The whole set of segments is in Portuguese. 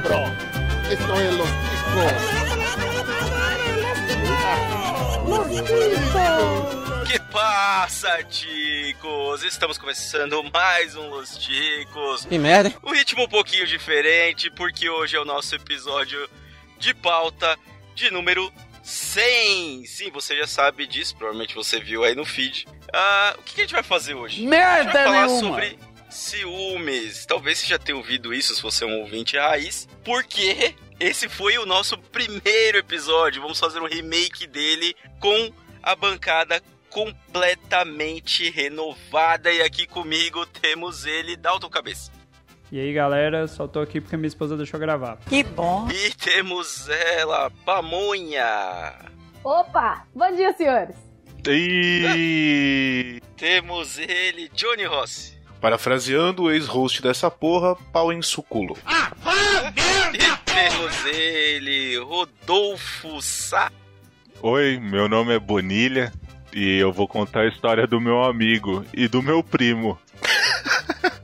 cabrón. Esto es Los Ticos. Que passa, ticos? Estamos começando mais um Los Ticos. Que merda. Um ritmo um pouquinho diferente, porque hoje é o nosso episódio de pauta de número 100. Sim, você já sabe disso, provavelmente você viu aí no feed. Ah, o que a gente vai fazer hoje? Merda a gente vai falar nenhuma. sobre ciúmes. Talvez você já tenha ouvido isso se você é um ouvinte raiz, porque esse foi o nosso primeiro episódio. Vamos fazer um remake dele com a bancada completamente renovada. E aqui comigo temos ele, Dalton Cabeça. E aí, galera, só tô aqui porque minha esposa deixou gravar. Que bom. E temos ela, Pamonha. Opa! Bom dia, senhores! E... Temos ele, Johnny Rossi. Parafraseando o ex-host dessa porra, pau em suculo. E temos ele, Rodolfo Sá. Oi, meu nome é Bonilha e eu vou contar a história do meu amigo e do meu primo.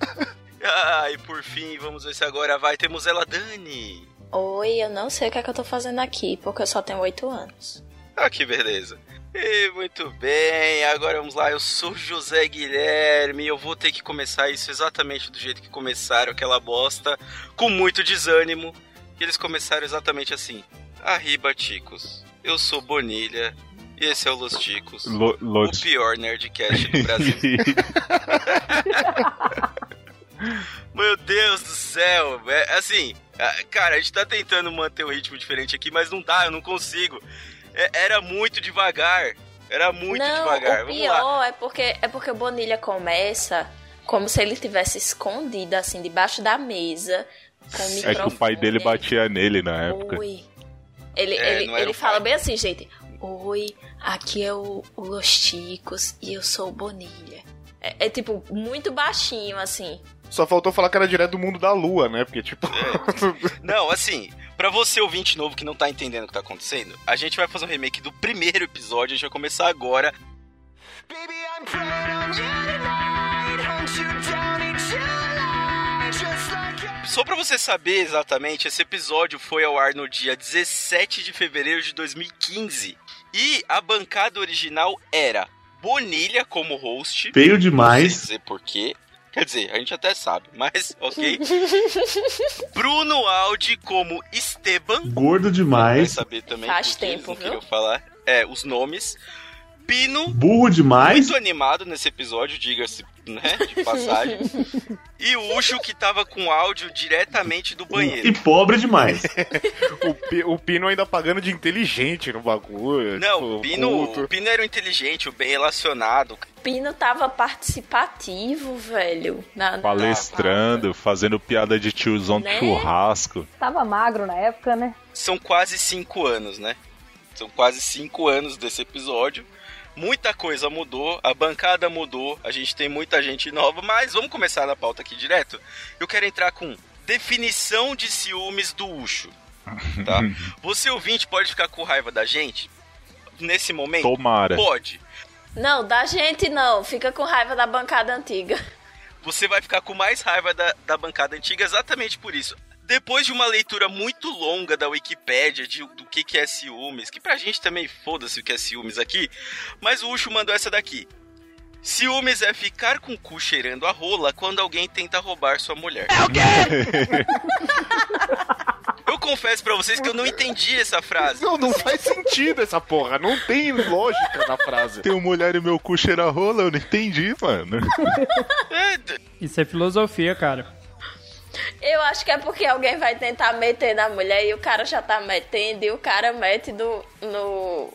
Ah, e por fim, vamos ver se agora vai. Temos ela, Dani. Oi, eu não sei o que é que eu tô fazendo aqui, porque eu só tenho oito anos. Ah, que beleza. E muito bem, agora vamos lá. Eu sou José Guilherme. Eu vou ter que começar isso exatamente do jeito que começaram aquela bosta, com muito desânimo. E eles começaram exatamente assim: Arriba, Ticos. Eu sou Bonilha. E esse é o Los Ticos. Lo- O pior Nerdcast do Brasil. Meu Deus do céu, é, assim, ah, cara, a gente tá tentando manter um ritmo diferente aqui, mas não dá, eu não consigo. É, era muito devagar, era muito não, devagar. o Vamos pior lá. é porque é porque o Bonilha começa como se ele tivesse escondido assim debaixo da mesa com o É que o pai dele batia nele na época. Oi. Ele, É, ele, ele fala bem assim, gente. Oi, aqui é o, o Los Ticos e eu sou o Bonilha. É, é, tipo muito baixinho assim. Só faltou falar que era direto do mundo da lua, né? Porque, tipo. Não, assim, pra você ouvinte novo que não tá entendendo o que tá acontecendo, a gente vai fazer um remake do primeiro episódio, a gente vai começar agora. Só pra você saber exatamente, esse episódio foi ao ar no dia 17 de fevereiro de 2015. E a bancada original era Bonilha como host. Feio Não sei demais. dizer porquê. Quer dizer, a gente até sabe, mas ok. Bruno Aldi como Esteban. Gordo Vai demais. saber também Faz tempo, viu? falar. É, os nomes. Pino, Burro demais. muito animado nesse episódio, diga-se, né, de passagem. e o Ucho que tava com áudio diretamente do banheiro. E pobre demais. o, o Pino ainda pagando de inteligente no bagulho. Não, tipo, o Pino, culto. o Pino era o inteligente, o bem relacionado. Pino tava participativo, velho. Na, Palestrando, fazendo piada de tiozão de Né? churrasco. Tava magro na época, né? São quase cinco anos, né? São quase cinco anos desse episódio. Muita coisa mudou, a bancada mudou, a gente tem muita gente nova, mas vamos começar na pauta aqui direto. Eu quero entrar com definição de ciúmes do Ucho. Tá? Você ouvinte pode ficar com raiva da gente nesse momento? Tomara. Pode. Não, da gente não. Fica com raiva da bancada antiga. Você vai ficar com mais raiva da, da bancada antiga exatamente por isso. Depois de uma leitura muito longa da Wikipédia de, do que, que é ciúmes, que pra gente também foda-se o que é ciúmes aqui, mas o Ucho mandou essa daqui. Ciúmes é ficar com o cu cheirando a rola quando alguém tenta roubar sua mulher. É o quê? Eu confesso pra vocês que eu não entendi essa frase. Não, não faz sentido essa porra. Não tem lógica na frase. Tem uma mulher e meu cu cheira rola, eu não entendi, mano. É, Isso é filosofia, cara. Eu acho que é porque alguém vai tentar meter na mulher e o cara já tá metendo e o cara mete no. no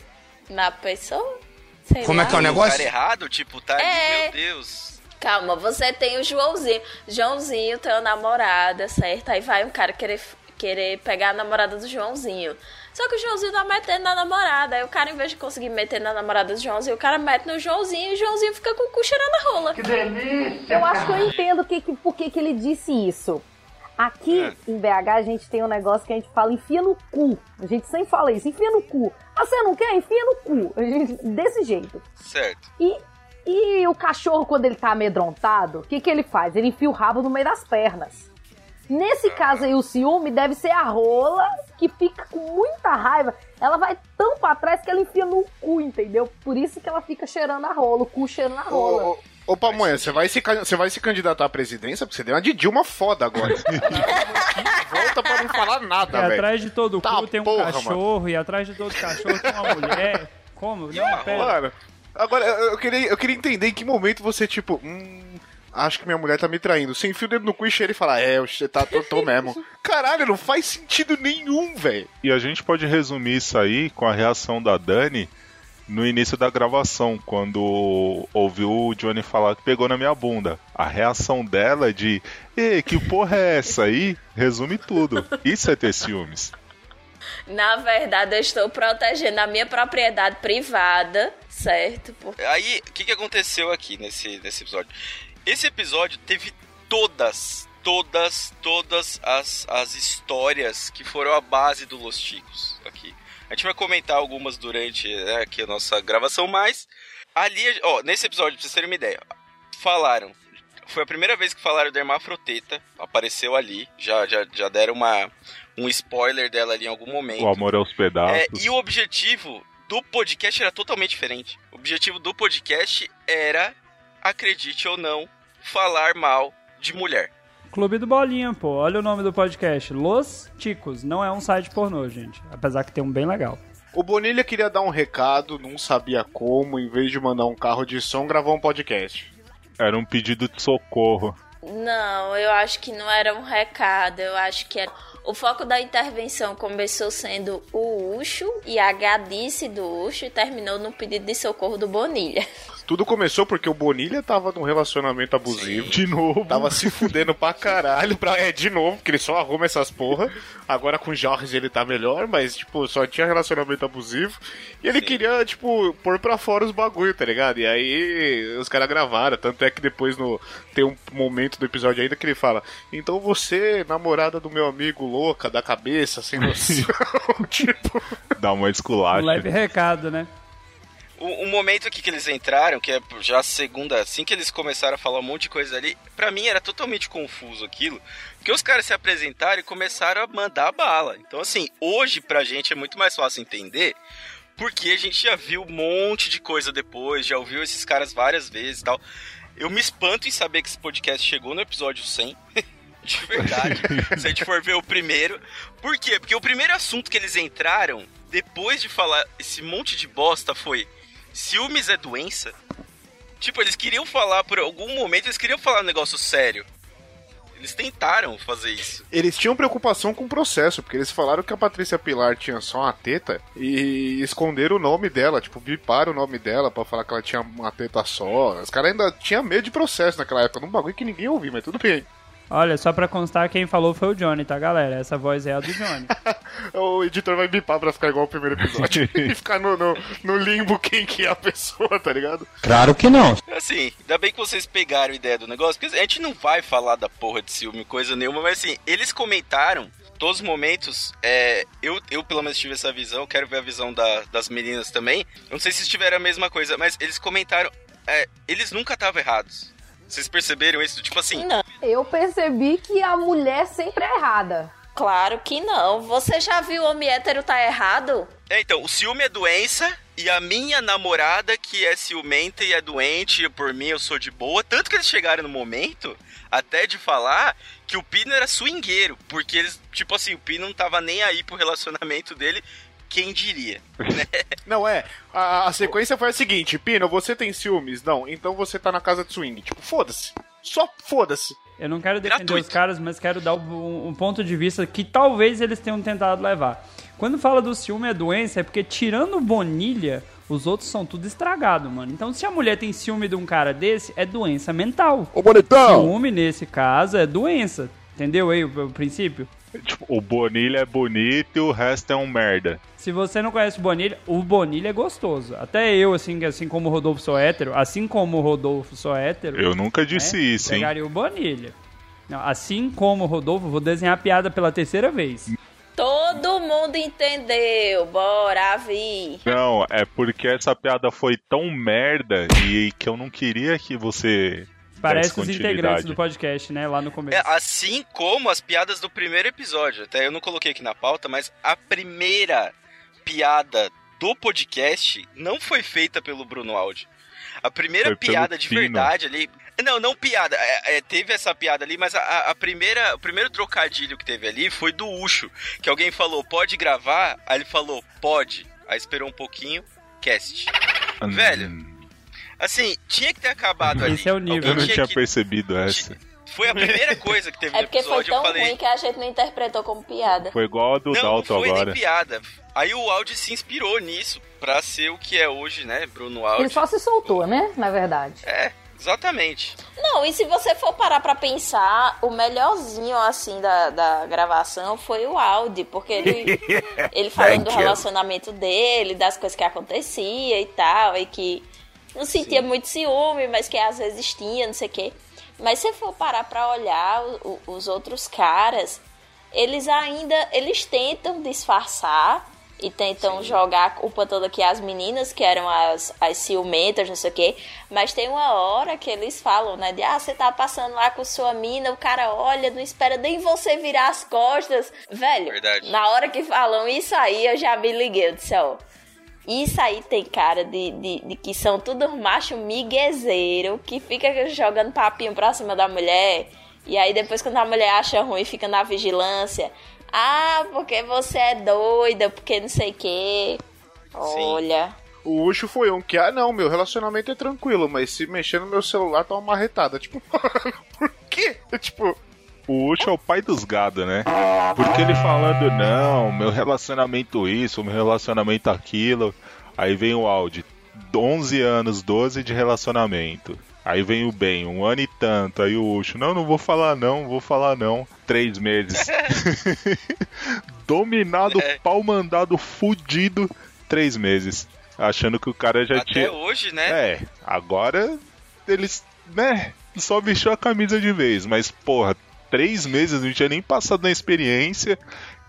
na pessoa. Sei Como é lá. que é o negócio? Cara errado, tipo, tá É. meu Deus. Calma, você tem o Joãozinho. Joãozinho, teu namorada, certo? Aí vai um cara querer, querer pegar a namorada do Joãozinho. Só que o Joãozinho tá metendo na namorada. Aí o cara, em vez de conseguir meter na namorada do Joãozinho, o cara mete no Joãozinho e o Joãozinho fica com o cu cheirando a rola. Eu acho que eu entendo que, que, por que que ele disse isso. Aqui É. em BH a gente tem um negócio que a gente fala enfia no cu. A gente sempre fala isso, enfia no cu. Ah, você não quer? Enfia no cu. A gente, desse jeito. Certo. E, e o cachorro, quando ele tá amedrontado, o que, que ele faz? Ele enfia o rabo no meio das pernas. Nesse caso aí, o ciúme deve ser a rola que fica com muita raiva. Ela vai tão pra trás que ela enfia no cu, entendeu? Por isso que ela fica cheirando a rola, o cu cheirando a rola. Ô, ô, ô Pamonha, você vai, se, você vai se candidatar à presidência? Porque você deu uma de Dilma foda agora. Volta pra não falar nada, velho. atrás de todo Tá cu tem um porra, cachorro, e atrás de todo cachorro tem uma mulher. Como? Não, pera. Mano, agora eu eu queria, eu queria entender em que momento você, tipo, hum, acho que minha mulher tá me traindo. Você enfia o dedo no cu e cheira e fala, é, você tá, tô, tô mesmo. Caralho, não faz sentido nenhum, velho. E a gente pode resumir isso aí com a reação da Dani no início da gravação, quando ouviu o Johnny falar que pegou na minha bunda. A reação dela é de, ei, que porra é essa aí? Resume tudo. Isso é ter ciúmes. Na verdade, eu estou protegendo a minha propriedade privada, certo? Por- Aí, o que, que aconteceu aqui nesse, nesse episódio? Esse episódio teve todas, todas, todas as, as histórias que foram a base do Los Chicos aqui. A gente vai comentar algumas durante né, aqui a nossa gravação, mas ali, ó, nesse episódio, pra vocês terem uma ideia, falaram. Foi a primeira vez que falaram da Hermafroteta, apareceu ali, já, já, já deram uma, um spoiler dela ali em algum momento. O amor aos pedaços. É, e o objetivo do podcast era totalmente diferente. O objetivo do podcast era, acredite ou não, falar mal de mulher. Clube do Bolinha, pô. Olha o nome do podcast. Los Ticos. Não é um site pornô, gente. Apesar que tem um bem legal. O Bonilha queria dar um recado, não sabia como, em vez de mandar um carro de som, gravou um podcast. Era um pedido de socorro. Não, eu acho que não era um recado, eu acho que era. O foco da intervenção começou sendo o Ucho e a gadice do Ucho e terminou no pedido de socorro do Bonilha. Tudo começou porque o Bonilha tava num relacionamento abusivo. De novo. Tava se fudendo pra caralho. Pra... É, de novo, porque ele só arruma essas porra. Agora com o Jorge ele tá melhor, mas, tipo, só tinha relacionamento abusivo. E ele Sim. queria, tipo, pôr pra fora os bagulho, tá ligado? E aí os caras gravaram. Tanto é que depois no... tem um momento do episódio ainda que ele fala: Então você, namorada do meu amigo louca da cabeça, sem noção. tipo. Dá uma Um esculacha. leve recado, né? O, o momento aqui que eles entraram, que é já segunda, assim que eles começaram a falar um monte de coisa ali, pra mim era totalmente confuso aquilo, porque os caras se apresentaram e começaram a mandar bala. Então, assim, hoje pra gente é muito mais fácil entender, porque a gente já viu um monte de coisa depois, já ouviu esses caras várias vezes e tal. Eu me espanto em saber que esse podcast chegou no episódio 100. De verdade, se a gente for ver o primeiro. Por quê? Porque o primeiro assunto que eles entraram, depois de falar esse monte de bosta, foi: ciúmes é doença? Tipo, eles queriam falar por algum momento, eles queriam falar um negócio sério. Eles tentaram fazer isso. Eles tinham preocupação com o processo, porque eles falaram que a Patrícia Pilar tinha só uma teta e esconderam o nome dela, tipo, biparam o nome dela pra falar que ela tinha uma teta só. Os caras ainda tinham medo de processo naquela época, num bagulho que ninguém ouvia, mas tudo bem. Olha, só pra constar, quem falou foi o Johnny, tá, galera? Essa voz é a do Johnny. O editor vai bipar pra ficar igual o primeiro episódio e ficar no, no, no limbo quem que é a pessoa, tá ligado? Claro que não. Assim, ainda bem que vocês pegaram a ideia do negócio, porque a gente não vai falar da porra de ciúme, coisa nenhuma, mas assim, eles comentaram todos os momentos, é, eu, eu pelo menos tive essa visão, quero ver a visão da- das meninas também. Eu não sei se tiveram a mesma coisa, mas eles comentaram, é, eles nunca estavam errados. Vocês perceberam isso? Tipo assim, Não, Eu percebi que a mulher sempre é errada. claro que não. Você já viu o homem hétero tá errado? É, então, o ciúme é doença e a minha namorada que é ciumenta e é doente, e por mim eu sou de boa. Tanto que eles chegaram no momento até de falar que o Pino era swingueiro, porque eles, tipo assim, o Pino não tava nem aí pro relacionamento dele, quem diria? Não, é. A, a sequência foi a seguinte: Pino, você tem ciúmes? Não, então você tá na casa de swing. Tipo, foda-se. Só foda-se. Eu não quero defender Gratuito. os caras, mas quero dar um, um ponto de vista que talvez eles tenham tentado levar. Quando fala do ciúme é doença, é porque tirando o Bonilha, os outros são tudo estragado, mano. Então se a mulher tem ciúme de um cara desse, é doença mental. Ô, bonitão! Ciúme, nesse caso, é doença. Entendeu aí o, o princípio? Tipo, o Bonilha é bonito e o resto é um merda. Se você não conhece o Bonilha, o Bonilha é gostoso. Até eu, assim, assim como o Rodolfo sou hétero, assim como o Rodolfo sou hétero, Eu nunca disse né, isso, hein? pegaria o Bonilha. Não, assim como o Rodolfo, vou desenhar a piada pela terceira vez. Todo mundo entendeu. Bora, Vi. Não, é porque essa piada foi tão merda e que eu não queria que você Parece os integrantes do podcast, né? Lá no começo. É, assim como as piadas do primeiro episódio. Até eu não coloquei aqui na pauta, mas a primeira piada do podcast não foi feita pelo Bruno Aldi. A primeira Foi piada de Pino. verdade ali. Não, não piada. é, é, teve essa piada ali, mas a, a primeira, o primeiro trocadilho que teve ali foi do Ucho. Que alguém falou, pode gravar? Aí ele falou, pode. Aí esperou um pouquinho, cast. Hum, Velho, Assim, tinha que ter acabado ali. Esse é o nível. Eu não tinha que- percebido essa. Foi a primeira coisa que teve É no porque foi episódio. tão falei, ruim que a gente não interpretou como piada. Foi igual a do não, não Dalton foi agora. nem piada. Aí o Audi se inspirou nisso pra ser o que é hoje, né, Bruno Ele Audi. só se soltou, né? Na verdade. É, exatamente. Não, e se você for parar pra pensar, o melhorzinho, assim, da, da gravação foi o Audi, porque ele, ele falando do relacionamento dele, das coisas que acontecia e tal, e que não sentia muito ciúme, mas que às vezes tinha, não sei o quê. Mas se for parar pra olhar o- os outros caras, eles ainda, eles tentam disfarçar e tentam jogar a culpa toda aqui às meninas, que eram as, as ciumentas, não sei o quê. Mas tem uma hora que eles falam, né? De, ah, você tá passando lá com sua mina, o cara olha, não espera nem você virar as costas. Velho, Verdade. na hora que falam isso aí, eu já me liguei. Eu disse, ó, isso aí tem cara de, de, de que são tudo macho miguezeiro que fica jogando papinho pra cima da mulher. E aí depois quando a mulher acha ruim, fica na vigilância. Ah, porque você é doida, porque não sei o quê. Olha. O Ucho foi um que, ah, não, meu relacionamento é tranquilo, mas se mexer no meu celular tá uma marretada. Tipo, por quê? Tipo, O Ucho é o pai dos gado, né? Porque ele falando, não, meu relacionamento isso, meu relacionamento aquilo. Aí vem o Audi, 11 anos, 12 de relacionamento. Aí vem o Ben, um ano e tanto. Aí o Ucho, não, não vou falar não, vou falar não. Três meses. Dominado, É. pau mandado, fudido, três meses. Achando que o cara já Até tinha. hoje, né? É, agora eles, né, só vestiu a camisa de vez, mas porra, três meses não tinha nem passado na experiência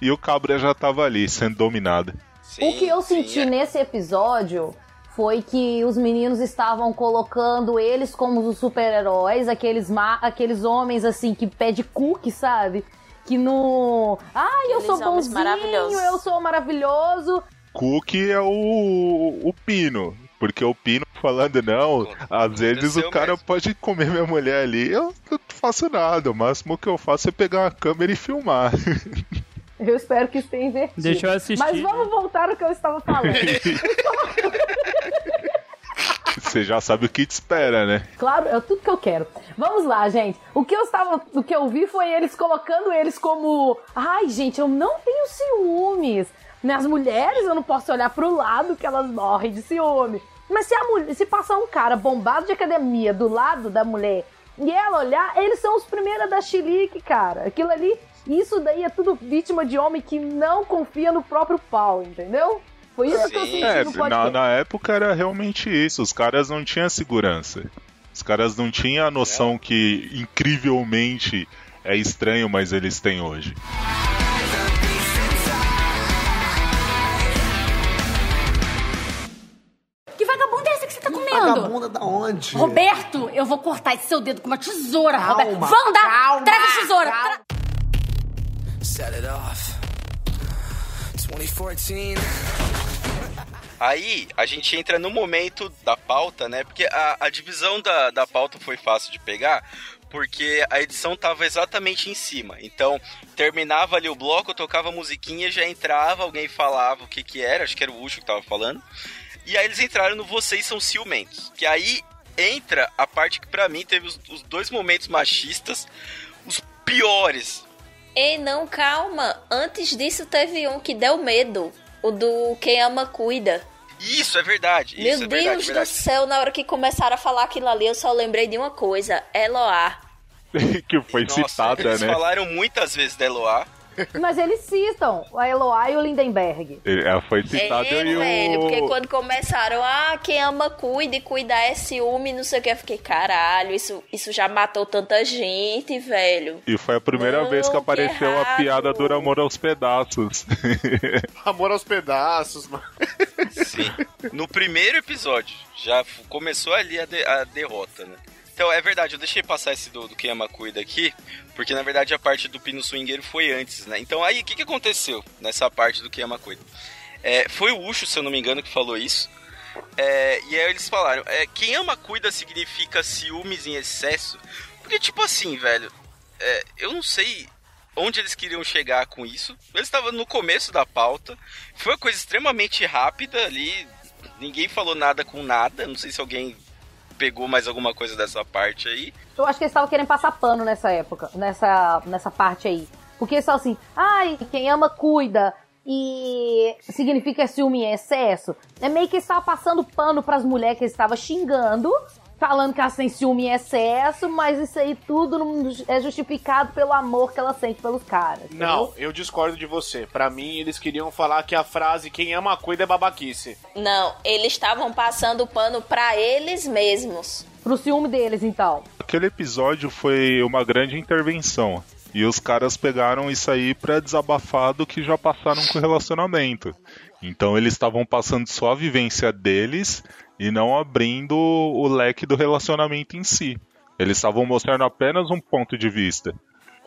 e o cabra já tava ali, sendo dominado. Sim, o que eu sim, senti é. nesse episódio foi que os meninos estavam colocando eles como os super-heróis, aqueles, aqueles homens assim que pede cookie, sabe? Que no. Ai, eu sou bonzinho, eu sou maravilhoso. Cook é o, o Pino, porque o Pino falando não, às vezes o cara mesmo. pode comer minha mulher ali, eu faço nada, o máximo que eu faço é pegar uma câmera e filmar. Eu espero que isso tenha invertido. Deixa eu assistir. Mas vamos voltar ao que eu estava falando. Você já sabe o que te espera, né? Claro, é tudo que eu quero. Vamos lá, gente. O que eu estava, o que eu vi foi eles colocando eles como, ai, gente, eu não tenho ciúmes. Nas mulheres eu não posso olhar pro lado que elas morrem de ciúme. Mas se a mulher, se passar um cara bombado de academia do lado da mulher e ela olhar, eles são os primeiros da chilique, cara. Aquilo ali, isso daí é tudo vítima de homem que não confia no próprio pau, entendeu? Foi isso que eu Sim. senti É, no na, podcast. na época era realmente isso. Os caras não tinham segurança. Os caras não tinham a noção que incrivelmente é estranho, mas eles têm hoje. Que Vagabunda da onde? Roberto, eu vou cortar esse seu dedo com uma tesoura, Calma, Roberto. Wanda, calma, traz a tesoura. calma. Tra- Set it off. 2014. Aí a gente entra no momento da pauta, né? Porque a, a divisão da, da pauta foi fácil de pegar, porque a edição tava exatamente em cima. Então, terminava ali o bloco, eu tocava a musiquinha, já entrava, alguém falava o que que era, acho que era o Ucho que tava falando. E aí eles entraram no Vocês São Ciumentos. Que aí entra a parte que pra mim teve os, os dois momentos machistas, os piores. Ei, não, calma. Antes disso teve um que deu medo. O do Quem Ama Cuida. Isso, é verdade. Meu isso é Deus verdade, do verdade. céu, na hora que começaram a falar aquilo ali, eu só lembrei de uma coisa. Eloá. que foi Nossa, citada, eles né? falaram muitas vezes da Eloá. Mas eles citam a Eloá e o Lindenberg. Ele- Ela foi citada É, e o. velho, porque quando começaram, ah, quem ama cuida e cuidar é ciúme, não sei o que, eu fiquei, caralho, isso, isso já matou tanta gente, velho. E foi a primeira Não, vez que que apareceu a errado. piada do amor aos pedaços. amor aos pedaços, mano. Sim. No primeiro episódio, já começou ali a, de- a derrota, né? Então, é verdade, eu deixei passar esse do, do Kiyama Cuida aqui, porque na verdade a parte do Pino Swingueiro foi antes, né? Então, aí, o que, que aconteceu nessa parte do Kiyama Cuida? É, foi o Ucho, se eu não me engano, que falou isso. É, e aí eles falaram, é, quem ama cuida significa ciúmes em excesso. Porque, tipo assim, velho, é, eu não sei onde eles queriam chegar com isso. Eles estavam no começo da pauta. Foi uma coisa extremamente rápida ali. Ninguém falou nada com nada. Não sei se alguém pegou mais alguma coisa dessa parte aí. Eu acho que eles estavam querendo passar pano nessa época, nessa, nessa parte aí. Porque só assim, ai, quem ama cuida e significa ciúme em excesso. É meio que estava passando pano para as mulheres que estava xingando, falando que elas têm ciúme em excesso, mas isso aí tudo é justificado pelo amor que ela sente pelos caras. Não, entendeu? eu discordo de você. Pra mim, eles queriam falar que a frase quem ama cuida é babaquice. Não, eles estavam passando pano pra eles mesmos. Pro ciúme deles, então. Aquele episódio foi uma grande intervenção. E os caras pegaram isso aí pra desabafar do que já passaram com o relacionamento. Então eles estavam passando só a vivência deles e não abrindo o leque do relacionamento em si. Eles estavam mostrando apenas um ponto de vista.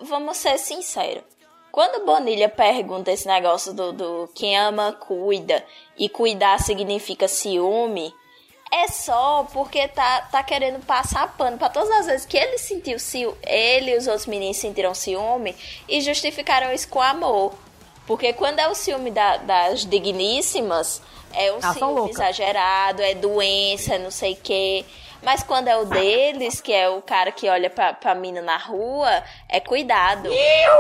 Vamos ser sinceros. Quando Bonilha pergunta esse negócio do, do quem ama, cuida, e cuidar significa ciúme, é só porque tá, tá querendo passar pano pra todas as vezes que ele sentiu ciúme, ele e os outros meninos sentiram ciúme e justificaram isso com amor. Porque quando é o ciúme da- das digníssimas, é um Ah, ciúme exagerado, é doença, não sei o quê. Mas quando é o deles, que é o cara que olha pra, pra mina na rua, é cuidado.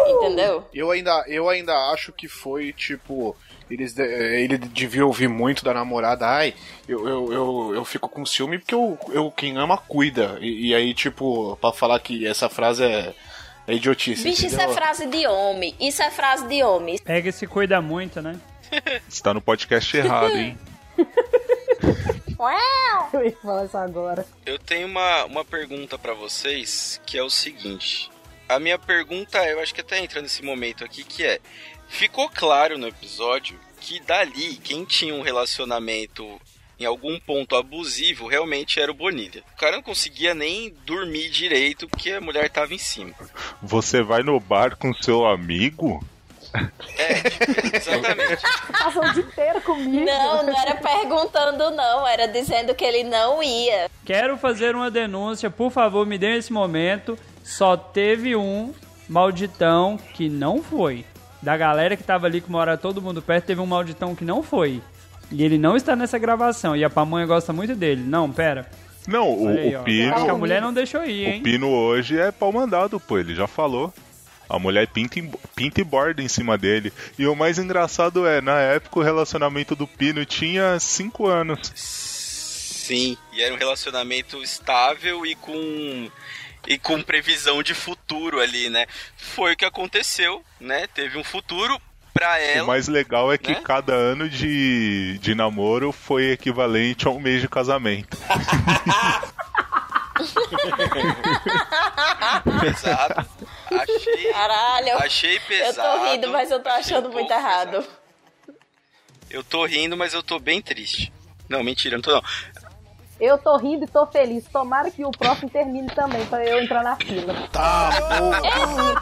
Entendeu? Eu ainda, eu ainda acho que foi tipo. Eles, ele devia ouvir muito da namorada. Ai, eu, eu, eu, eu fico com ciúme porque eu, eu, quem ama cuida. E, e aí, tipo, pra falar que essa frase é, é idiotice. Bicho, isso é entendeu? frase de homem. Isso é frase de homem. Pega e se cuida muito, né? Você tá no podcast errado, hein? Eu ia falar isso agora. Eu tenho uma, uma pergunta pra vocês, que é o seguinte. A minha pergunta, é, eu acho que até entra nesse momento aqui, que é... Ficou claro no episódio que dali, quem tinha um relacionamento em algum ponto abusivo, realmente era o Bonilha. O cara não conseguia nem dormir direito porque a mulher tava em cima. Você vai no bar com seu amigo? Exatamente. Passou o dia inteiro comigo. Não, não era perguntando, não. Era dizendo que ele não ia. Quero fazer uma denúncia, por favor, me dê esse momento. Só teve um malditão que não foi. Da galera que tava ali que mora todo mundo perto, teve um malditão que não foi. E ele não está nessa gravação. E a pamonha gosta muito dele. Não, pera. Não, o, aí, o. Pino. Acho que a mulher não deixou ir, O hein? Pino hoje é pau mandado, pô, ele já falou. A mulher pinta, em- pinta e borda em cima dele. E o mais engraçado é, na época o relacionamento do Pino tinha 5 anos. Sim, e era um relacionamento estável e com e com previsão de futuro ali, né? Foi o que aconteceu, né? Teve um futuro pra O ela. mais legal é que né? cada ano de, de namoro foi equivalente a um mês de casamento. Exato. Achei, Caralho. achei Eu pesado. tô rindo, mas eu tô achando muito errado. Eu tô rindo, mas eu tô bem triste. Não, mentira, não tô não. Eu tô rindo e tô feliz. Tomara que o próximo termine também, pra eu entrar na fila.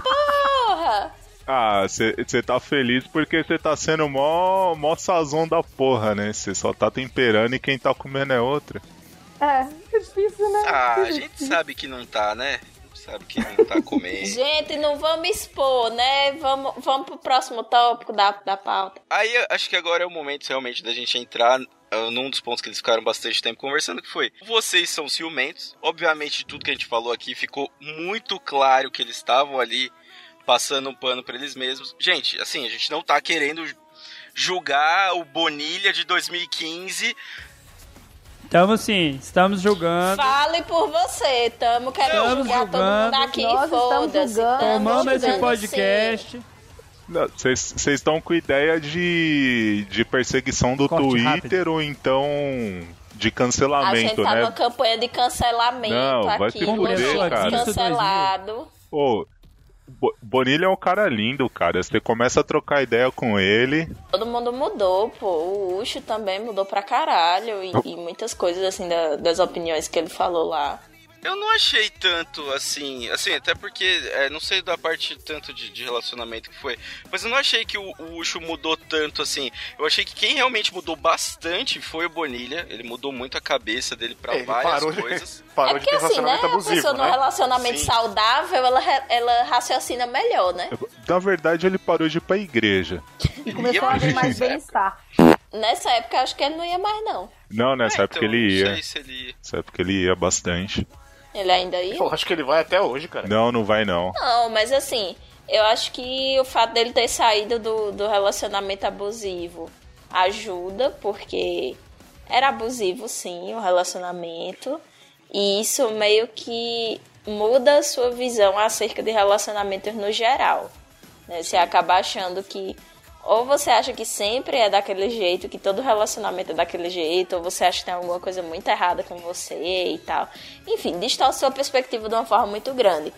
Porra! Ah, você tá feliz porque você tá sendo mó, mó sazão da porra, né? Você só tá temperando e quem tá comendo é outra. É, é difícil, né? Ah, a gente sabe que não tá, né? Sabe que não tá comendo. Gente, não vamos expor, né? Vamos, vamos pro próximo tópico da, da pauta. Aí acho que agora é o momento realmente da gente entrar ah, num dos pontos que eles ficaram bastante tempo conversando, que foi: vocês são ciumentos. Obviamente, tudo que a gente falou aqui ficou muito claro que eles estavam ali passando um pano pra eles mesmos. Gente, assim, a gente não tá querendo julgar o Bonilha de 2015. Estamos sim, estamos julgando. Fale por você, tamo querendo Estamos julgar todo julgando. mundo aqui, foda-se. tamo Tomando esse podcast. Vocês estão com ideia de, de perseguição do Corte Twitter ou então de sim. A gente cancelamento, tá né? numa campanha de cancelamento Não, vai aqui. se fuder, cara. cancelado. Ô, Bo- Bonilha é um cara lindo, cara. Você começa a trocar ideia com ele. Todo mundo mudou, pô. O Ucho também mudou pra caralho. E, e muitas coisas, assim, da- das opiniões que ele falou lá. Eu não achei tanto assim, assim, até porque é, não sei da parte tanto de, de relacionamento que foi, mas eu não achei que o, o Ucho mudou tanto assim. Eu achei que quem realmente mudou bastante foi o Bonilha. Ele mudou muito a cabeça dele pra ele várias parou de- coisas. Parou é de ter porque assim, né? relacionamento A pessoa abusivo, num né? relacionamento Sim. saudável, ela, ela raciocina melhor, né? Na verdade, ele parou de ir pra igreja. E começou a mais É. bem-estar. Nessa época, eu acho que ele não ia mais, não. Não, nessa É, época então, ele não ia. sei se ele ia. Nessa época ele ia bastante. Ele ainda ia? Eu acho que ele vai até hoje, cara. Não, não vai não. Não, mas assim, eu acho que o fato dele ter saído do, do relacionamento abusivo ajuda, porque era abusivo sim o relacionamento. E isso meio que muda a sua visão acerca de relacionamentos no geral. né? Você acaba achando que ou você acha que sempre é daquele jeito, que todo relacionamento é daquele jeito, ou você acha que tem alguma coisa muito errada com você e tal. Enfim, distorce sua perspectiva de uma forma muito grande.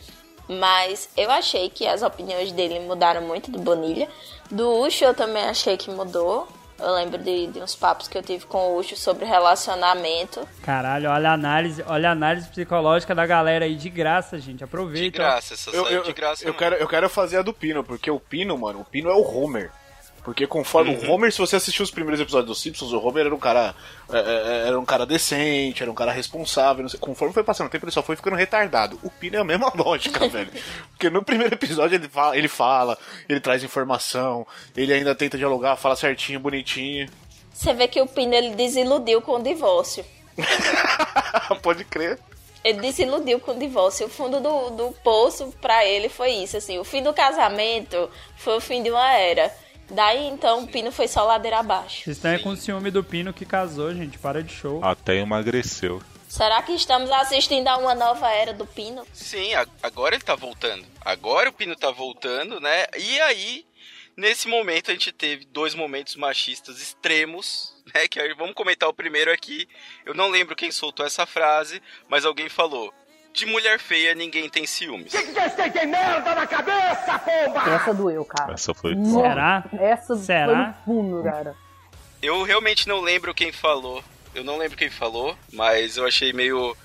Mas eu achei que as opiniões dele mudaram muito do Bonilha. Do Ucho eu também achei que mudou. Eu lembro de, de uns papos que eu tive com o Ucho sobre relacionamento. Caralho, olha a análise, olha a análise psicológica da galera aí de graça, gente. De Aproveita. graça, essa Eu, eu, de graça. eu, quero, eu quero fazer a do Pino, porque o Pino, mano, o Pino é o Homer. Porque conforme o Homer, se você assistiu os primeiros episódios dos Simpsons, o Homer era um cara. é, é, era um cara decente, era um cara responsável. não sei. Conforme foi passando o tempo, ele só foi ficando retardado. O Pino é a mesma lógica, velho. Porque no primeiro episódio ele fala, ele fala, ele traz informação, ele ainda tenta dialogar, fala certinho, bonitinho. Você vê que o Pino ele desiludiu com o divórcio. Pode crer. Ele desiludiu com o divórcio. O fundo do, do poço pra ele foi isso, assim. O fim do casamento foi o fim de uma era. Daí então o Pino foi só ladeira abaixo. Vocês estão aí com ciúme do Pino que casou, gente. Para de show. Até emagreceu. Será que estamos assistindo a uma nova era do Pino? Sim, agora ele tá voltando. Agora o Pino tá voltando, né? E aí, nesse momento, a gente teve dois momentos machistas extremos, né? Que aí, vamos comentar o primeiro aqui. Eu não lembro quem soltou essa frase, mas alguém falou: De mulher feia ninguém tem ciúmes. Essa doeu, cara. Essa foi. Será? Essa Será? foi no fundo, cara. Eu realmente não lembro quem falou. Eu não lembro quem falou, mas eu achei meio,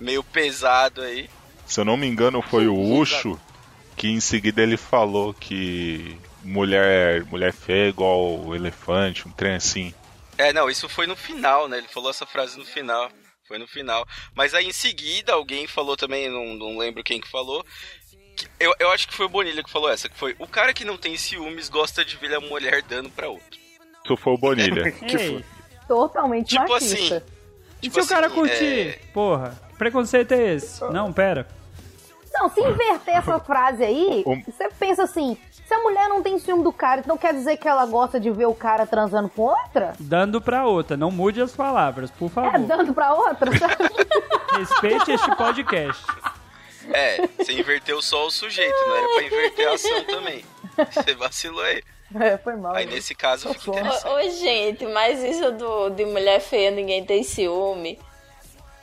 meio pesado aí. Se eu não me engano, foi o Ucho que em seguida ele falou que mulher, mulher feia é igual o elefante, um trem assim. É, não, isso foi no final, né? Ele falou essa frase no final. Foi no final. Mas aí em seguida alguém falou também, não, não lembro quem que falou. que- eu, eu acho que foi o Bonilha que falou essa, que foi o cara que não tem ciúmes gosta de ver a mulher dando pra outro. Isso foi o Bonilha. Ei, Totalmente Tipo machista. assim. e Tipo se o cara assim, curtir? é- Porra, que preconceito é esse? Não, pera. Não, se inverter essa frase aí, Um- você pensa assim: se a mulher não tem ciúme do cara, então quer dizer que ela gosta de ver o cara transando com outra? Dando pra outra. Não mude as palavras, por É favor. dando pra outra? Respeite este podcast. É, você inverteu só o sujeito, não era pra inverter a ação também. Você vacilou aí. é, foi mal. Aí nesse caso fica Ô, interessante. ô, gente, mas isso do, de mulher feia, ninguém tem ciúme.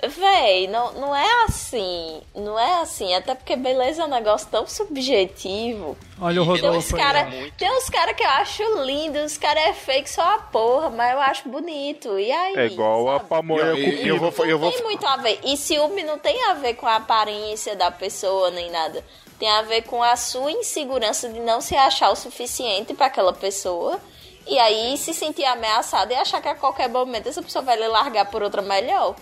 Véi, não, não é assim. Não é assim. Até porque beleza é um negócio tão subjetivo. Olha o Tem uns Rodolfo cara, muito. tem uns cara que eu acho lindo, os cara é fake só a porra, mas eu acho bonito. E aí? É igual a sabe? pamonha E- com e- eu vou, Não eu vou, tem muito a ver. E ciúme não tem a ver com a aparência da pessoa nem nada. Tem a ver com a sua insegurança de não se achar o suficiente pra aquela pessoa. E aí se sentir ameaçada e achar que a qualquer momento essa pessoa vai lhe largar por outra melhor.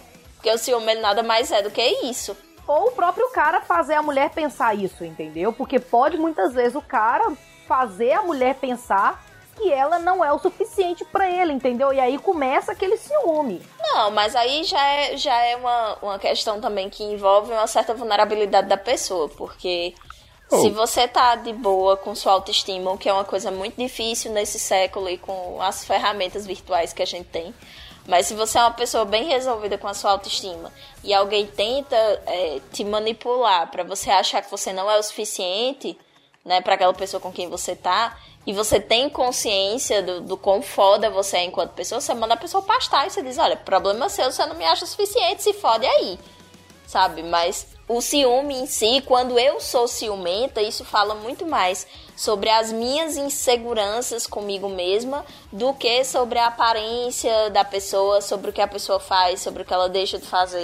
Porque o ciúme ele nada mais é do que isso. Ou o próprio cara fazer a mulher pensar isso, entendeu? Porque pode muitas vezes o cara fazer a mulher pensar que ela não é o suficiente pra ele, entendeu? E aí começa aquele ciúme. Não, mas aí já é, já é uma, uma questão também que envolve uma certa vulnerabilidade da pessoa, porque Oh. se você tá de boa com sua autoestima, o que é uma coisa muito difícil nesse século e com as ferramentas virtuais que a gente tem, mas se você é uma pessoa bem resolvida com a sua autoestima e alguém tenta é, te manipular pra você achar que você não é o suficiente, né, para aquela pessoa com quem você tá, e você tem consciência do, do quão foda você é enquanto pessoa, você manda a pessoa pastar e você diz, olha, problema seu, você não me acha o suficiente, se fode aí. Sabe? Mas O ciúme em si, quando eu sou ciumenta, isso fala muito mais sobre as minhas inseguranças comigo mesma do que sobre a aparência da pessoa, sobre o que a pessoa faz, sobre o que ela deixa de fazer.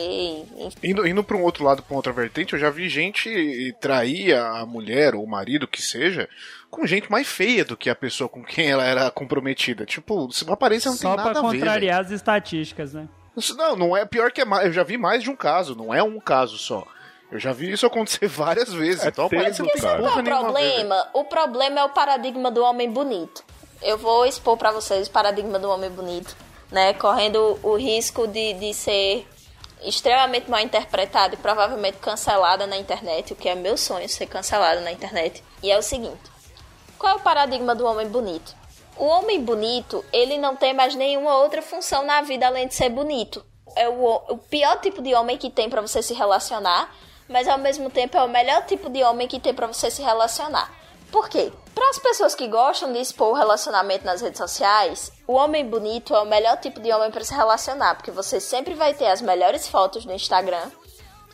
enfim. Indo, indo pra um outro lado, pra uma outra vertente, eu já vi gente trair a mulher ou o marido, que seja, com gente mais feia do que a pessoa com quem ela era comprometida. Tipo, se uma aparência não Só tem nada pra a ver. velho. contrariar as estatísticas, né? Não, não é pior que é mais. Eu já vi mais de um caso, não é um caso só. Eu já vi isso acontecer várias vezes. É então não tem cara. Qual é o problema? O problema é o paradigma do homem bonito. Eu vou expor pra vocês o paradigma do homem bonito, né? Correndo o risco de, de ser extremamente mal interpretado e provavelmente cancelada na internet, o que é meu sonho ser cancelado na internet. E é o seguinte: qual é o paradigma do homem bonito? O homem bonito, ele não tem mais nenhuma outra função na vida além de ser bonito. É o, o pior tipo de homem que tem pra você se relacionar, mas ao mesmo tempo é o melhor tipo de homem que tem pra você se relacionar. Por quê? Para as pessoas que gostam de expor o relacionamento nas redes sociais, o homem bonito é o melhor tipo de homem para se relacionar, porque você sempre vai ter as melhores fotos no Instagram,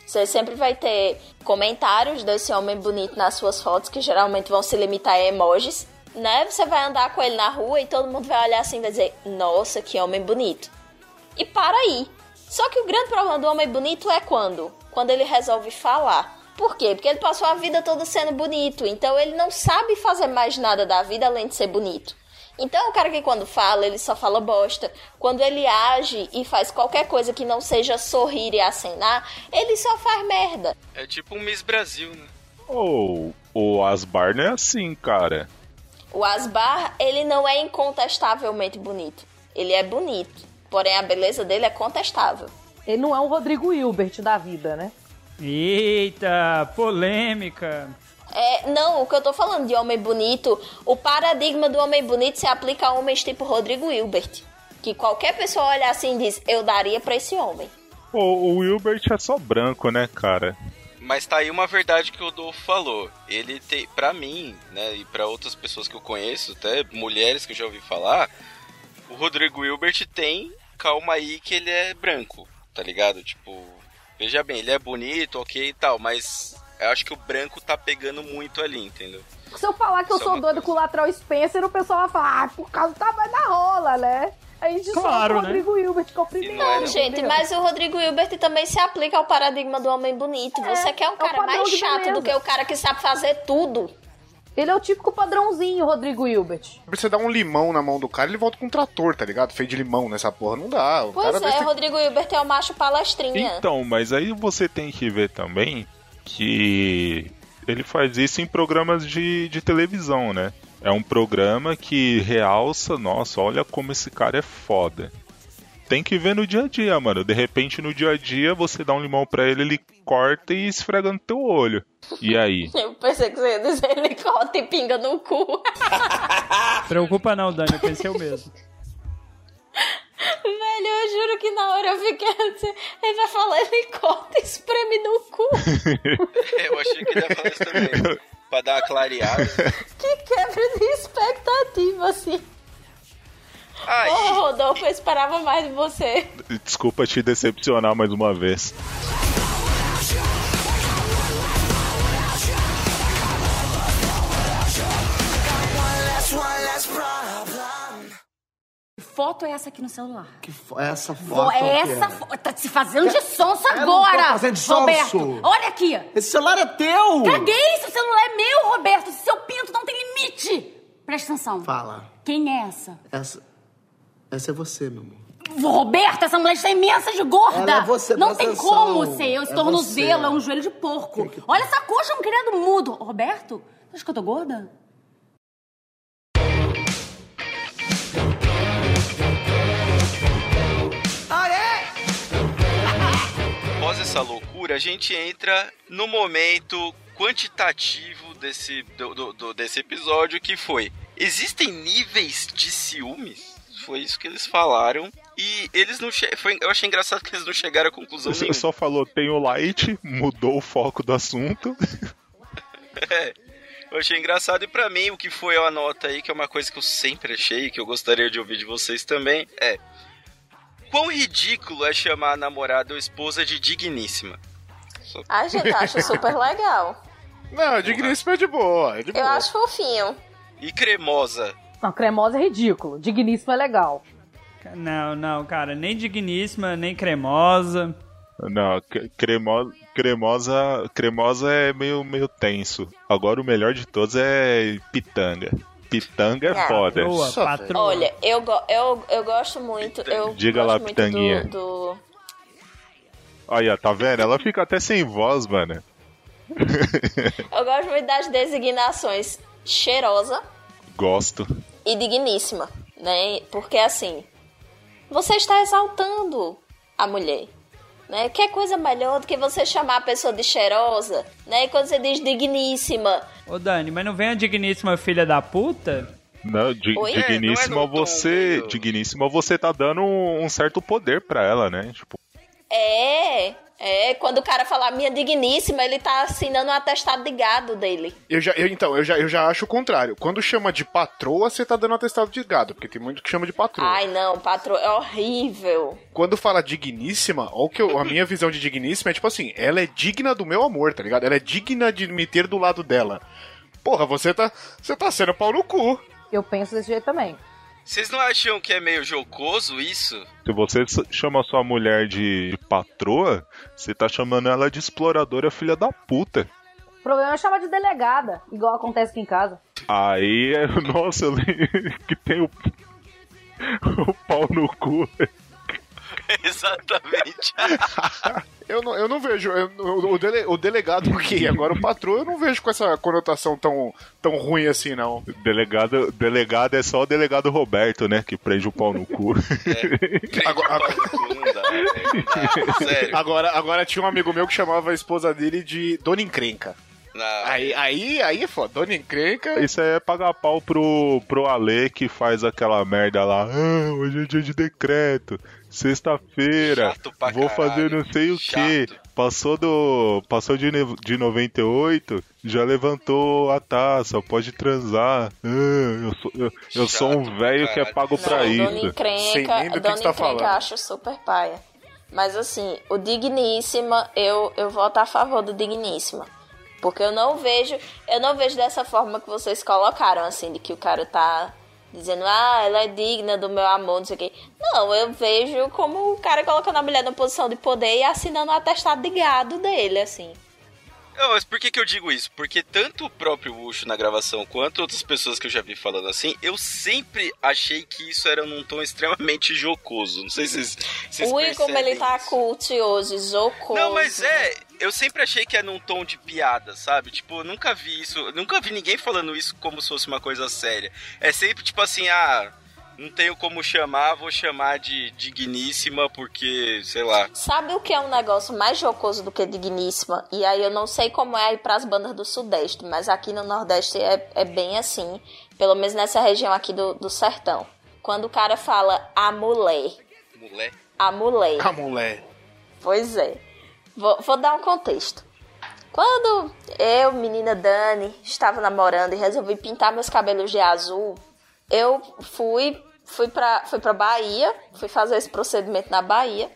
você sempre vai ter comentários desse homem bonito nas suas fotos, que geralmente vão se limitar a emojis, né? Você vai andar com ele na rua e todo mundo vai olhar assim e vai dizer: Nossa, que homem bonito. E para aí. Só que o grande problema do homem bonito é quando? Quando ele resolve falar. Por quê? Porque ele passou a vida toda sendo bonito, então ele não sabe fazer mais nada da vida além de ser bonito. Então é um cara que quando fala, ele só fala bosta. Quando ele age e faz qualquer coisa que não seja sorrir e acenar, ele só faz merda. É tipo um Miss Brasil, né? Ou o Asbar não é assim, cara. O Asbar, ele não é incontestavelmente bonito. Ele é bonito, porém a beleza dele é contestável. Ele não é um Rodrigo Hilbert da vida, né? Eita, polêmica. É, não, o que eu tô falando de homem bonito, o paradigma do homem bonito se aplica a homens tipo Rodrigo Hilbert. Que qualquer pessoa olha assim e diz, eu daria pra esse homem. Pô, o Wilbert é só branco, né, cara? Mas tá aí uma verdade que o Dolfo falou. Ele tem, pra mim, né, e pra outras pessoas que eu conheço, até mulheres que eu já ouvi falar, o Rodrigo Hilbert tem calma aí que ele é branco, tá ligado? Tipo, veja bem, ele é bonito, ok e tal, mas eu acho que o branco tá pegando muito ali, entendeu? Se eu falar que eu Isso é sou doido com o Latrell Spencer, o pessoal vai falar, ah, por causa do tamanho da rola, né? A gente Claro, só o né? Rodrigo Hilbert que é o primeiro. E não é, Não, gente, mas o Rodrigo Hilbert também se aplica ao paradigma do homem bonito. É, Você quer é um o cara padrão mais chato do que o cara que sabe fazer tudo. Ele é o típico padrãozinho, Rodrigo Hilbert. Você dá um limão na mão do cara, ele volta com um trator, tá ligado? Feio de limão nessa porra. Não dá. O Pois cara é, desse- Rodrigo Hilbert é o macho palestrinha. Então, mas aí você tem que ver também que ele faz isso em programas de, de televisão, né? É um programa que realça, nossa, olha como esse cara é foda. Tem que ver no dia a dia, mano. De repente, no dia a dia, você dá um limão pra ele, ele corta e esfrega no teu olho. E aí? Eu pensei que você ia dizer ele corta e pinga no cu. Preocupa não, Dani, eu pensei o mesmo. Velho, eu juro que na hora eu fiquei assim, ele vai falar, ele corta e espreme no cu. eu achei que ele ia falar isso também. pra dar uma clareada. que quebra de expectativa, assim. Ô, Rodolfo, eu esperava mais de você. Desculpa te decepcionar mais uma vez. Que foto é essa aqui no celular? Que fo- essa Pô, foto. é essa foto. Tá se fazendo de sonso Eu não tô agora! fazendo de sonso. Roberto, olha aqui! Esse celular é teu! Caguei! Seu celular é meu, Roberto! Seu pinto não tem limite! Presta atenção. Fala. Quem é essa? Essa. Essa é você, meu amor. Roberto, essa mulher está imensa de gorda! Ela é você, não tem atenção. como ser. Esse É tornozelo é um joelho de porco. Olha essa coxa, um criado mudo. Roberto, você acha que eu tô gorda? após essa loucura, a gente entra no momento quantitativo desse, do, do- do- desse episódio, que foi... Existem níveis de ciúmes? Foi isso que eles falaram. E eles não... Che foi, eu achei engraçado que eles não chegaram a conclusão Você nenhuma. só falou tem o light, mudou o foco do assunto. É, eu achei engraçado. E pra mim, o que foi a nota aí, que é uma coisa que eu sempre achei, que eu gostaria de ouvir de vocês também, é... Quão ridículo é chamar a namorada ou esposa de digníssima? Só- Ai, gente, eu acho super legal. Não, digníssimo é de boa. É de Eu boa. acho fofinho. E cremosa. Não, cremosa é ridículo. Digníssimo é legal. Não, não, cara, nem digníssima, nem cremosa. Não, cre- cremosa, cremosa, cremosa é meio, meio tenso. Agora o melhor de todos é pitanga. Pitanga é Ah, foda. Boa, patroa. Olha, eu, go- eu, eu gosto muito. Eu Diga gosto lá, muito pitanguinha. do, do- Olha, tá vendo? Ela fica até sem voz, mano. Eu gosto muito das designações cheirosa Gosto. E digníssima, né? Porque assim, você está exaltando a mulher. Né? Que coisa melhor do que você chamar a pessoa de cheirosa, né? E quando você diz digníssima, Ô Dani, mas não vem a digníssima filha da puta? Não, di- Oi? digníssima É, não é no tom você, meio- digníssima você tá dando um, um certo poder pra ela, né? Tipo, é, é, quando o cara falar minha digníssima, ele tá assinando um atestado de gado dele. Eu já, eu- então, eu já, eu já acho o contrário. Quando chama de patroa, você tá dando atestado de gado, porque tem muito que chama de patroa. Ai, não, patroa, é horrível. Quando fala digníssima, ó, o que eu- a minha visão de digníssima é tipo assim, ela é digna do meu amor, tá ligado? Ela é digna de me ter do lado dela. Porra, você tá, você tá sendo pau no cu. Eu penso desse jeito também. Vocês não acham que é meio jocoso isso? se você chama sua mulher de, de patroa, você tá chamando ela de exploradora filha da puta. O problema é chamar de delegada, igual acontece aqui em casa. Aí, é- nossa, eu que tem o, o pau no cu. Exatamente. Eu não, eu não vejo. eu- o, dele- o delegado, ok. Agora o patrão eu não vejo com essa conotação tão, tão ruim assim, não. Delegado, delegado é só o delegado Roberto, né? Que prende o pau no cu. Agora, velho, não dá. Sério. agora, agora tinha um amigo meu que chamava a esposa dele de Dona Encrenca. Não. Aí, aí, aí é foda. Dona Encrenca. Isso aí é pagar pau pro, pro Ale que faz aquela merda lá. Ah, hoje é dia de decreto. Sexta-feira. Pra Vou caralho. fazer não sei o que. Passou do. Passou de, de 98, já levantou a taça, pode transar. Ah, eu sou, eu, eu sou um pra velho que é pago pra Não, Dona isso. Encrenca, Dona tá Encrenca falando. eu acho super paia. Mas assim, o Digníssima, eu, eu voto a favor do Digníssima. Porque eu não vejo, eu não vejo dessa forma que vocês colocaram, assim, de que o cara tá dizendo, ah, ela é digna do meu amor, não sei o quê. Não, eu vejo como o cara colocando a mulher na posição de poder e assinando o atestado de gado dele, assim. Não, mas por que, que eu digo isso? Porque tanto o próprio Ucho na gravação quanto outras pessoas que eu já vi falando assim, eu sempre achei que isso era num tom extremamente jocoso. Não sei se vocês, Ui, como ele tá isso. cult hoje, jocoso. Não, mas é, eu sempre achei que era num tom de piada, sabe? Tipo, eu nunca vi isso, nunca vi ninguém falando isso como se fosse uma coisa séria. É sempre tipo assim, ah, não tenho como chamar, vou chamar de digníssima porque, sei lá. Sabe o que é um negócio mais jocoso do que digníssima? E aí eu não sei como é aí pras bandas do Sudeste, mas aqui no Nordeste é, é bem assim. Pelo menos nessa região aqui do, do sertão. Quando o cara fala a mulher. Mulher. A mulher. A mulher. Pois é. Vou, vou dar um contexto. Quando eu, menina Dani, estava namorando e resolvi pintar meus cabelos de azul, eu fui, fui, pra, fui pra Bahia, fui fazer esse procedimento na Bahia,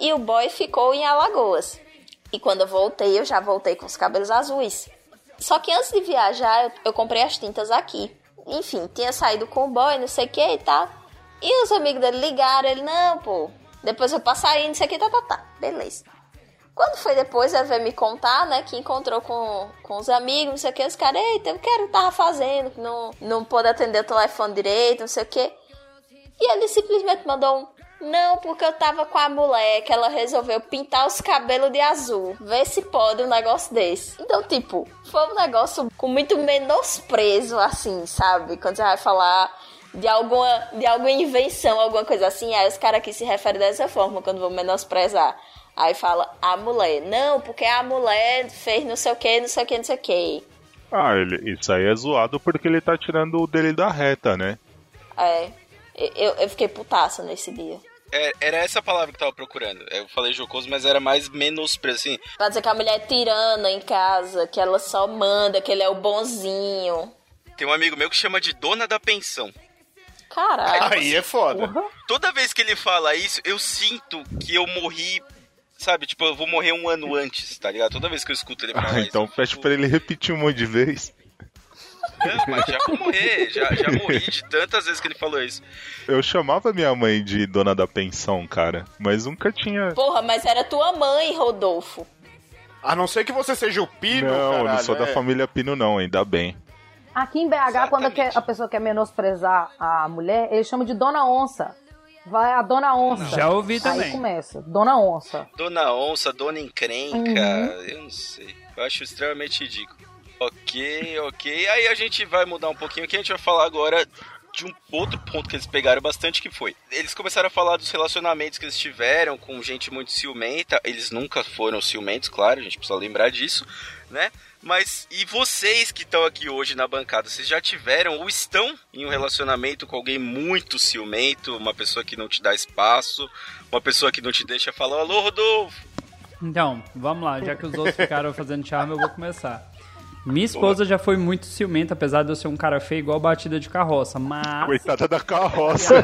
e o boy ficou em Alagoas. E quando eu voltei, eu já voltei com os cabelos azuis. Só que antes de viajar, eu, eu comprei as tintas aqui. Enfim, tinha saído com o boy, não sei o que e tal. E os amigos dele ligaram, ele, não, pô, depois eu passo aí, não sei o que, tá, tá, tá. Beleza. Quando foi depois, ele veio me contar, né, que encontrou com, com os amigos, não sei o que, os caras, eita, eu quero tava fazendo, não, não pôde atender o telefone direito, não sei o que. E ele simplesmente mandou um, não, porque eu tava com a mulher que ela resolveu pintar os cabelos de azul. Vê se pode um negócio desse. Então, tipo, foi um negócio com muito menosprezo, assim, sabe? Quando você vai falar de alguma, de alguma invenção, alguma coisa assim, aí os caras aqui se referem dessa forma quando vão menosprezar. Aí fala, a mulher. Não, porque a mulher fez não sei o que, não sei o que, não sei o que. Ah, ele, isso aí é zoado porque ele tá tirando o dele da reta, né? É, eu, eu fiquei putaça nesse dia. É, era essa palavra que eu tava procurando. Eu falei jocoso, mas era mais menosprezo, assim. Pra dizer que a mulher é tirana em casa, que ela só manda, que ele é o bonzinho. Tem um amigo meu que chama de dona da pensão. Caralho. Aí é foda. Toda vez que ele fala isso, eu sinto que eu morri sabe? Tipo, eu vou morrer um ano antes, tá ligado? Toda vez que eu escuto ele falar Ah, isso. então pede pra ele repetir um monte de vez. Não, mas já vou morrer, já, já morri de tantas vezes que ele falou isso. Eu chamava minha mãe de dona da pensão, cara, mas nunca tinha. Porra, mas era tua mãe, Rodolfo. A não ser que você seja o Pino, não, eu não caralho, sou da é. família Pino, não, ainda bem. Aqui em BH, quando quer- a pessoa quer menosprezar a mulher, eles chamam de Dona Onça. Vai a Dona Onça. Já ouvi Aí também. começa. Dona Onça. Dona Onça, Dona Encrenca, Uhum. eu não sei. Eu acho extremamente ridículo. Ok, ok. Aí a gente vai mudar um pouquinho aqui, a gente vai falar agora de um outro ponto que eles pegaram bastante, que foi... Eles começaram a falar dos relacionamentos que eles tiveram com gente muito ciumenta. Eles nunca foram ciumentos, claro, a gente precisa lembrar disso, né? Mas, e vocês que estão aqui hoje na bancada, vocês já tiveram ou estão em um relacionamento com alguém muito ciumento, uma pessoa que não te dá espaço, uma pessoa que não te deixa falar, alô, Rodolfo, Então, vamos lá, já que os outros ficaram fazendo charme, eu vou começar. Minha esposa já foi muito ciumenta, apesar de eu ser um cara feio igual batida de carroça, mas. Coitada da carroça.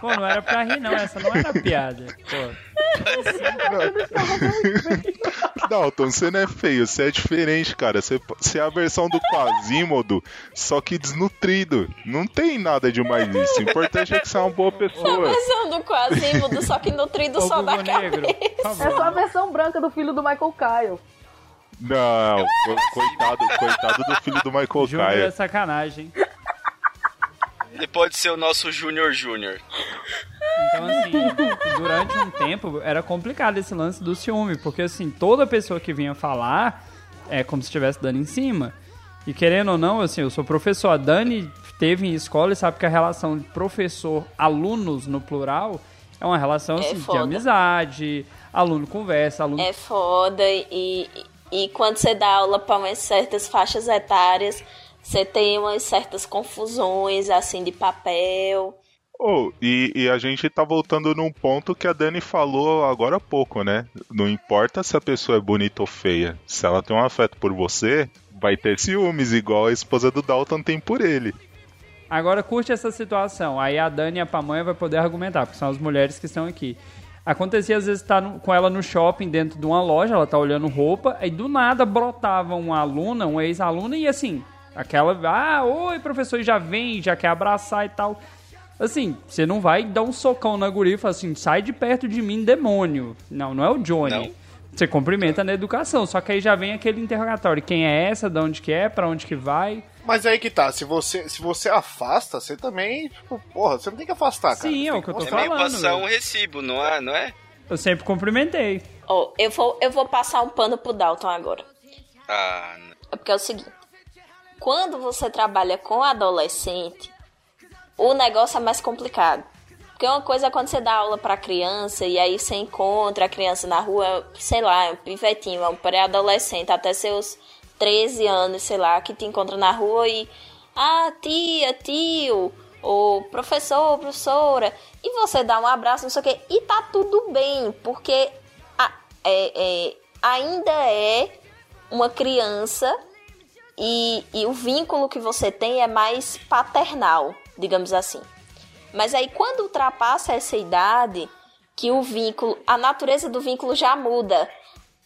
Pô, não era pra rir, não, essa não era piada. Pô. Dalton, você não é feio, você é diferente, cara. Você, você é a versão do Quasimodo, só que desnutrido. Não tem nada de mais isso. O importante é que você é uma boa A pessoa. versão do Quasimodo, só que nutrido só da cabeça. É só a versão branca do filho do Michael Kyle. Não, co- coitado, coitado do filho do Michael Júnior é sacanagem. Ele pode ser o nosso Júnior Júnior. Então, assim, durante um tempo era complicado esse lance do ciúme, porque, assim, toda pessoa que vinha falar é como se estivesse dando em cima. E querendo ou não, assim, eu sou professor. A Dani teve em escola e sabe que a relação de professor-alunos no plural é uma relação É assim, de foda. amizade, aluno conversa, aluno. É foda e, e quando você dá aula para umas certas faixas etárias, você tem umas certas confusões, assim, de papel. Oh, e, e a gente tá voltando num ponto que a Dani falou agora há pouco, né? Não importa se a pessoa é bonita ou feia. Se ela tem um afeto por você, vai ter ciúmes, igual a esposa do Dalton tem por ele. Agora curte essa situação. Aí a Dani e a Pamonha vai poder argumentar, porque são as mulheres que estão aqui. Acontecia às vezes estar com ela no shopping, dentro de uma loja, ela tá olhando roupa, aí do nada brotava uma aluna, uma ex-aluna, e assim, aquela, ah, oi professor, já vem, já quer abraçar e tal. Assim, você não vai dar um socão na guria e falar assim, sai de perto de mim, demônio. Não, não é o Johnny. Não. Você cumprimenta na educação, só que aí já vem aquele interrogatório. Quem é essa, de onde que é, pra onde que vai. Mas aí que tá, se você, se você afasta, você também, tipo, porra, você não tem que afastar, cara. Sim, Você é tem o que eu tô É meio falando. passar velho. um recibo, não é? Não é? Eu sempre cumprimentei. Ó, eu vou, eu vou passar um pano pro Dalton agora. Ah, não. É porque é o seguinte: quando você trabalha com adolescente, o negócio é mais complicado. Porque uma coisa é quando você dá aula pra criança e aí você encontra a criança na rua, sei lá, é um pivetinho, é um pré-adolescente, até seus 13 anos, sei lá, que te encontra na rua e. Ah, tia, tio, ou professor, professora, e você dá um abraço, não sei o quê, e tá tudo bem, porque a- é- é, ainda é uma criança e, e o vínculo que você tem é mais paternal, digamos assim. Mas aí quando ultrapassa essa idade, que o vínculo, a natureza do vínculo já muda.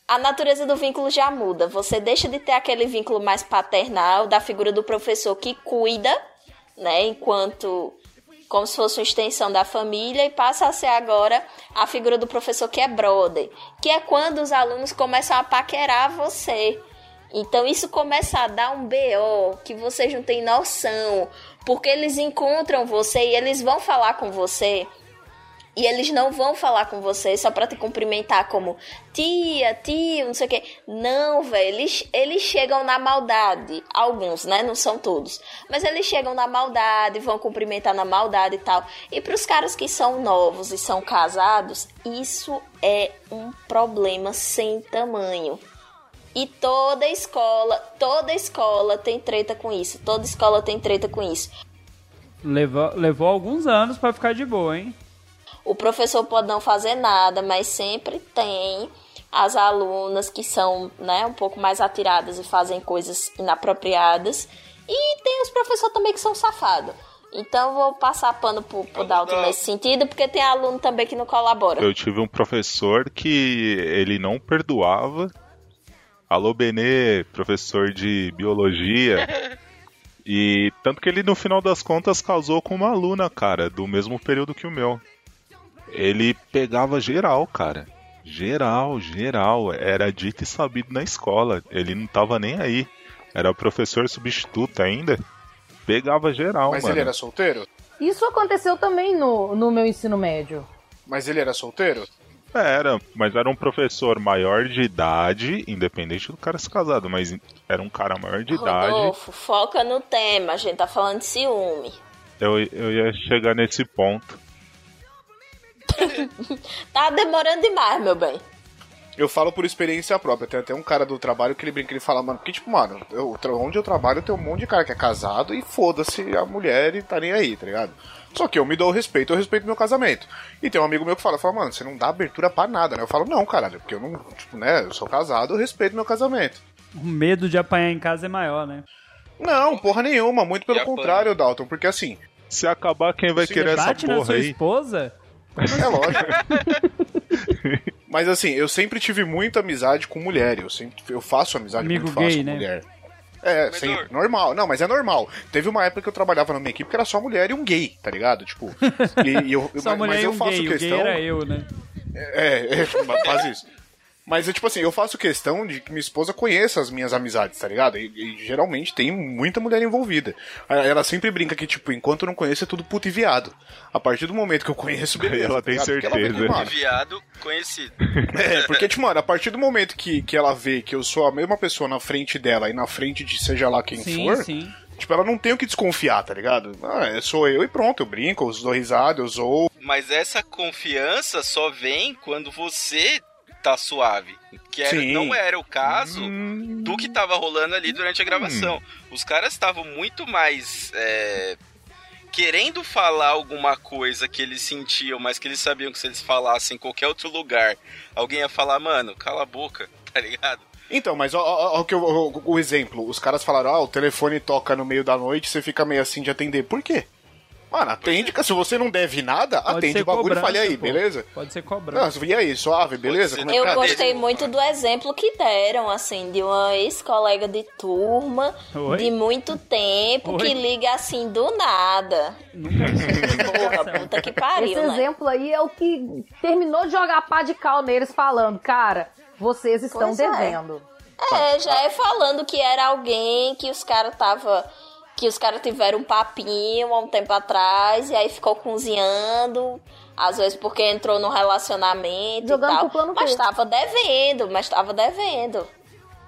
A natureza do vínculo já muda. Você deixa de ter aquele vínculo mais paternal da figura do professor que cuida, né, enquanto como se fosse uma extensão da família e passa a ser agora a figura do professor que é brother, que é quando os alunos começam a paquerar você. Então isso começa a dar um BO que vocês não têm noção, porque eles encontram você e eles vão falar com você e eles não vão falar com você só pra te cumprimentar como tia, tio, não sei o quê. Não, velho, eles, eles chegam na maldade. Alguns, né? Não são todos. Mas eles chegam na maldade, vão cumprimentar na maldade e tal. E pros caras que são novos e são casados, isso é um problema sem tamanho. E toda escola, toda escola tem treta com isso. Toda escola tem treta com isso. Levou, levou alguns anos pra ficar de boa, hein? O professor pode não fazer nada, mas sempre tem as alunas que são né, um pouco mais atiradas e fazem coisas inapropriadas. E tem os professores também que são safados. Então eu vou passar pano pro, pro Dalton nesse sentido, porque tem aluno também que não colabora. Eu tive um professor que ele não perdoava. Alô, Benê, professor de biologia. E tanto que ele, no final das contas, casou com uma aluna, cara, do mesmo período que o meu. Ele pegava geral, cara. Geral, geral. Era dito e sabido na escola. Ele não tava nem aí. Era professor substituto ainda. Pegava geral, Mas mano. ele era solteiro? Isso aconteceu também no, no meu ensino médio. Mas ele era solteiro? Era, mas era um professor maior de idade, independente do cara ser casado, mas era um cara maior de idade. Rodolfo, foca no tema, a gente tá falando de ciúme. Eu, eu ia chegar nesse ponto. Tá demorando demais, meu bem. Eu falo por experiência própria. Tem até um cara do trabalho que ele brinca, ele fala, mano, porque, tipo, mano, eu, onde eu trabalho tem um monte de cara que é casado e foda-se a mulher e tá nem aí, tá ligado? Só que eu me dou o respeito, eu respeito meu casamento. E tem um amigo meu que fala, fala, mano, você não dá abertura pra nada, né? Eu falo, não, caralho, porque eu não, tipo, né, eu sou casado, eu respeito meu casamento. O medo de apanhar em casa é maior, né? Não, porra nenhuma, muito pelo contrário, Dalton, porque assim. Se acabar, quem vai querer essa porra sua aí? esposa? É lógico. Mas assim, eu sempre tive muita amizade com mulher. Eu sempre eu faço amizade Amigo muito fácil gay, com né? mulher. É, sempre. Normal. Não, mas é normal. Teve uma época que eu trabalhava na minha equipe que era só mulher e um gay, tá ligado? Tipo. E, e eu, Só mas, mulher mas e eu um faço gay, o questão. gay era eu, né? É, é, faz isso. Mas, é tipo assim, eu faço questão de que minha esposa conheça as minhas amizades, tá ligado? E, e geralmente tem muita mulher envolvida. Ela sempre brinca que, tipo, enquanto eu não conheço é tudo puto e viado. A partir do momento que eu conheço, beleza. Ela tá tem ela certeza. mano, Viado conhecido. é, porque, tipo, mano, a partir do momento que, que ela vê que eu sou a mesma pessoa na frente dela e na frente de seja lá quem Sim, for, sim. tipo, ela não tem o que desconfiar, tá ligado? Ah, é, sou eu e pronto, eu brinco, eu dou risada, eu zoo. Mas essa confiança só vem quando você tá suave. Que era- não era o caso do que tava rolando ali durante a gravação. Os caras estavam muito mais. é, querendo falar alguma coisa que eles sentiam, mas que eles sabiam que se eles falassem em qualquer outro lugar, alguém ia falar, mano, cala a boca, tá ligado? Então, mas ó, o, ó, o exemplo, os caras falaram, ah, o telefone toca no meio da noite, você fica meio assim de atender. Por quê? Mano, atende, cara, se você não deve nada, Pode atende o bagulho e fale aí, pô. beleza? Pode ser Não, cobrando. e aí, suave, beleza? Como é Eu tá? gostei muito do exemplo que deram, assim, de uma ex-colega de turma, Oi? de muito tempo, Oi? que liga assim do nada. Porra, puta que pariu, Esse né? exemplo aí é o que terminou de jogar pá de cal neles falando, cara, vocês estão Pois é. devendo. É, já é falando que era alguém que os caras tava que os caras tiveram um papinho há um tempo atrás e aí ficou cozinhando, às vezes porque entrou no relacionamento Jogando e tal, plano mas B. tava devendo, mas tava devendo.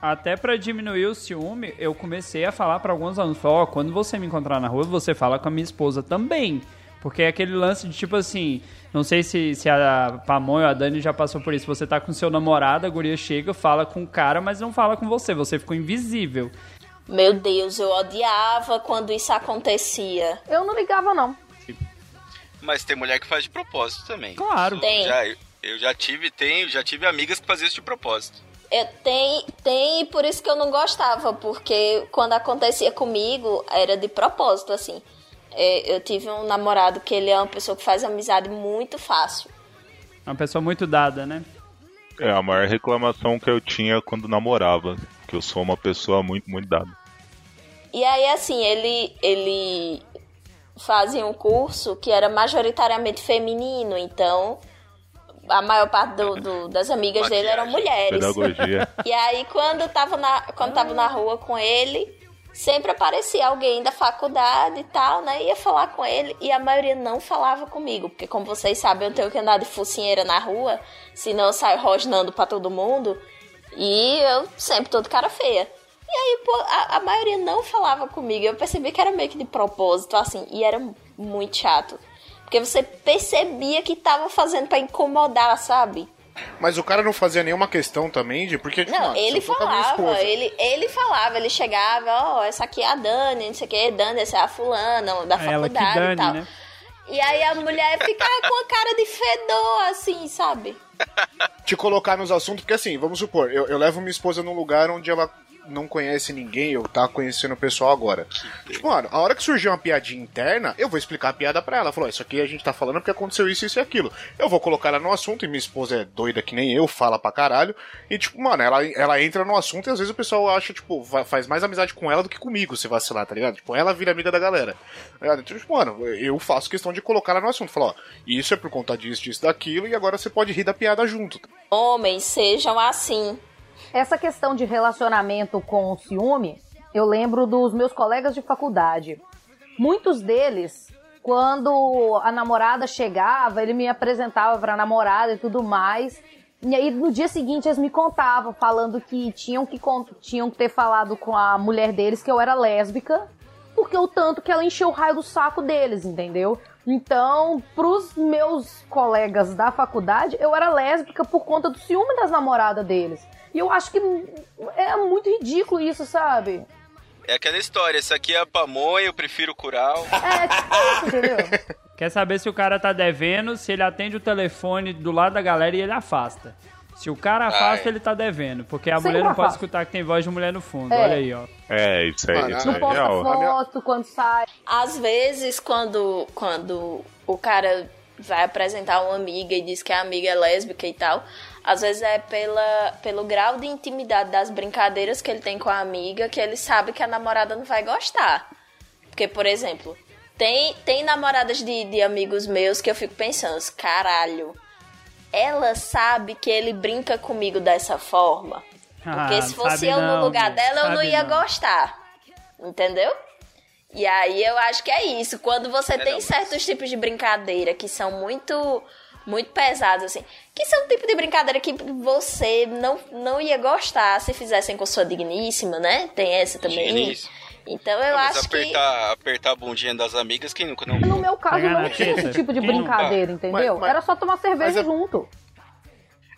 Até pra diminuir o ciúme, eu comecei a falar pra alguns alunos, ó, quando você me encontrar na rua, você fala com a minha esposa também. Porque é aquele lance de tipo assim, não sei se, se a Pamonha ou a Dani já passou por isso. Você tá com seu namorado, a guria chega, fala com o cara, mas não fala com você, você ficou invisível. Meu Deus, eu odiava quando isso acontecia. Eu não ligava, não. Mas tem mulher que faz de propósito também. Claro. Tem. Já, eu, já tive, tenho, já tive amigas que faziam isso de propósito. Eu, tem, tem, e por isso que eu não gostava, porque quando acontecia comigo, era de propósito, assim. É, eu tive um namorado que ele é uma pessoa que faz amizade muito fácil. É uma pessoa muito dada, né? É a maior reclamação que eu tinha quando namorava. Que eu sou uma pessoa muito, muito dada. E aí, assim, ele, ele fazia um curso que era majoritariamente feminino, então a maior parte do- do- das amigas dele eram mulheres. Pedagogia. E aí, quando tava, na, quando tava na rua com ele, sempre aparecia alguém da faculdade e tal, né? Ia falar com ele e a maioria não falava comigo, porque como vocês sabem, eu tenho que andar de focinheira na rua, senão eu saio rosnando pra todo mundo. E eu sempre tô de cara feia. E aí, pô, a, a maioria não falava comigo. Eu percebi que era meio que de propósito, assim, e era muito chato. Porque você percebia que tava fazendo pra incomodar, sabe? Mas o cara não fazia nenhuma questão também de. Porque, tipo, Não, ele falava, ele, ele falava, ele chegava, ó, essa aqui é a Dani, não sei o que, Dani, essa é a fulana, da Ela que faculdade Dani, e tal. né? E aí a mulher ficava com a cara de fedor, assim, sabe? te colocar nos assuntos, porque assim, vamos supor, eu, eu levo minha esposa num lugar onde ela não conhece ninguém, ou tá conhecendo o pessoal agora. Tipo, mano, a hora que surgir uma piadinha interna, eu vou explicar a piada pra ela. Falou, isso aqui a gente tá falando porque aconteceu isso, isso e aquilo. Eu vou colocar ela no assunto, e minha esposa é doida que nem eu, fala pra caralho. E, tipo, mano, ela, ela entra no assunto e às vezes o pessoal acha, tipo, va- faz mais amizade com ela do que comigo, se vacilar, tá ligado? Tipo, ela vira amiga da galera. Tá? Então, tipo, mano, eu faço questão de colocar ela no assunto. Falar, ó, isso é por conta disso, disso, daquilo, e agora você pode rir da piada junto. Homens sejam assim. Essa questão de relacionamento com o ciúme, eu lembro dos meus colegas de faculdade. Muitos deles, quando a namorada chegava, ele me apresentava pra namorada e tudo mais. E aí no dia seguinte eles me contavam, falando que tinham que, tinham que ter falado com a mulher deles que eu era lésbica, porque o tanto que ela encheu o raio do saco deles, entendeu? Então, pros meus colegas da faculdade, eu era lésbica por conta do ciúme das namoradas deles. E eu acho que é muito ridículo isso, sabe? É aquela história, essa aqui é a pamonha, eu prefiro cural. É, tipo isso, entendeu? Quer saber se o cara tá devendo, se ele atende o telefone do lado da galera e ele afasta. Se o cara afasta, Ai. ele tá devendo. Porque a Sempre mulher não pode afasta. escutar que tem voz de mulher no fundo. É. Olha aí, ó. É, isso aí, isso Não é posta real. foto quando sai. Às vezes, quando, quando o cara vai apresentar uma amiga e diz que a amiga é lésbica e tal, às vezes é pela, pelo grau de intimidade das brincadeiras que ele tem com a amiga que ele sabe que a namorada não vai gostar. Porque, por exemplo, tem, tem namoradas de, de amigos meus que eu fico pensando, caralho, ela sabe que ele brinca comigo dessa forma. Porque Ah, se fosse eu não, no lugar dela, eu não ia não. gostar. Entendeu? E aí eu acho que é isso. Quando você É, tem não, mas- certos tipos de brincadeira que são muito muito pesados, assim. Que são um tipo de brincadeira que você não, não ia gostar se fizessem com sua digníssima, né? Tem essa também. Digníssima. Então eu Não, mas acho que. apertar, apertar a bundinha das amigas, quem nunca não. No meu caso, não tinha esse tipo de brincadeira, entendeu? Mas- mas- Era só tomar cerveja mas é- junto.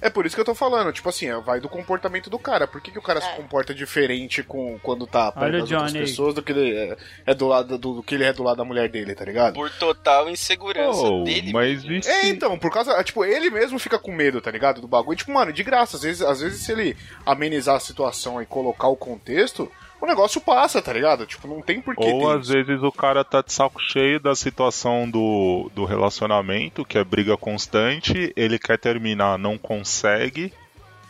É por isso que eu tô falando, tipo assim, é, vai do comportamento do cara. Por que, que o cara se É. comporta diferente com, quando tá perto das outras pessoas do que ele é, é do lado do, do que ele é do lado da mulher dele, tá ligado? Por total insegurança Oh, dele. mas e se... É, então, por causa. Tipo, ele mesmo fica com medo, tá ligado? Do bagulho. Tipo, mano, de graça. Às vezes, às vezes se ele amenizar a situação e colocar o contexto, o negócio passa, tá ligado? Tipo, não tem porquê. Ou às isso. vezes o cara tá de saco cheio da situação do, do relacionamento, que é briga constante, ele quer terminar, não consegue,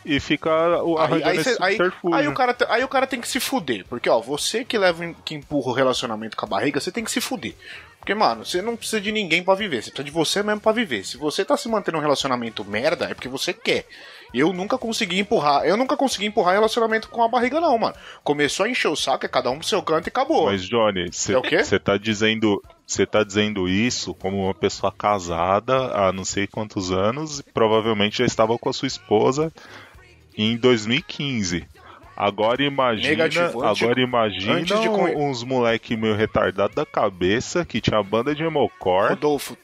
e fica o- Aí, aí, cê- aí, aí o cara, aí o cara tem que se fuder. Porque, ó, você que leva, que empurra o relacionamento com a barriga, você tem que se fuder. Porque, mano, você não precisa de ninguém pra viver. Você precisa de você mesmo pra viver. Se você tá se mantendo um relacionamento merda, é porque você quer. Eu nunca consegui empurrar. Eu nunca consegui empurrar relacionamento com a barriga, não, mano. Começou a encher o saco, é cada um pro seu canto e acabou. Mas, Johnny, É você tá dizendo. Você tá dizendo isso como uma pessoa casada há não sei quantos anos e provavelmente já estava com a sua esposa em 2015. Agora imagina, Negativo, antes agora imagina antes de uns moleque meio retardado da cabeça que tinha banda de emocore. Rodolfo,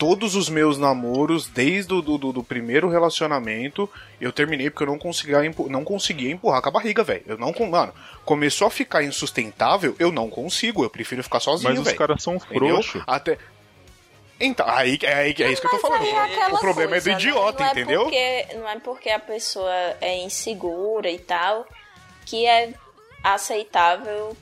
todos os meus namoros, desde o do, do, do primeiro relacionamento, eu terminei porque eu não conseguia, empu- não conseguia empurrar com a barriga, velho. Eu não, mano, começou a ficar insustentável, eu não consigo, eu prefiro ficar sozinho, Mas os velho. caras são frouxos. Até então, aí, é, aí- é isso que eu tô falando. É o problema coisa, é do né? idiota, não é entendeu? Porque, não é porque a pessoa é insegura e tal que é aceitável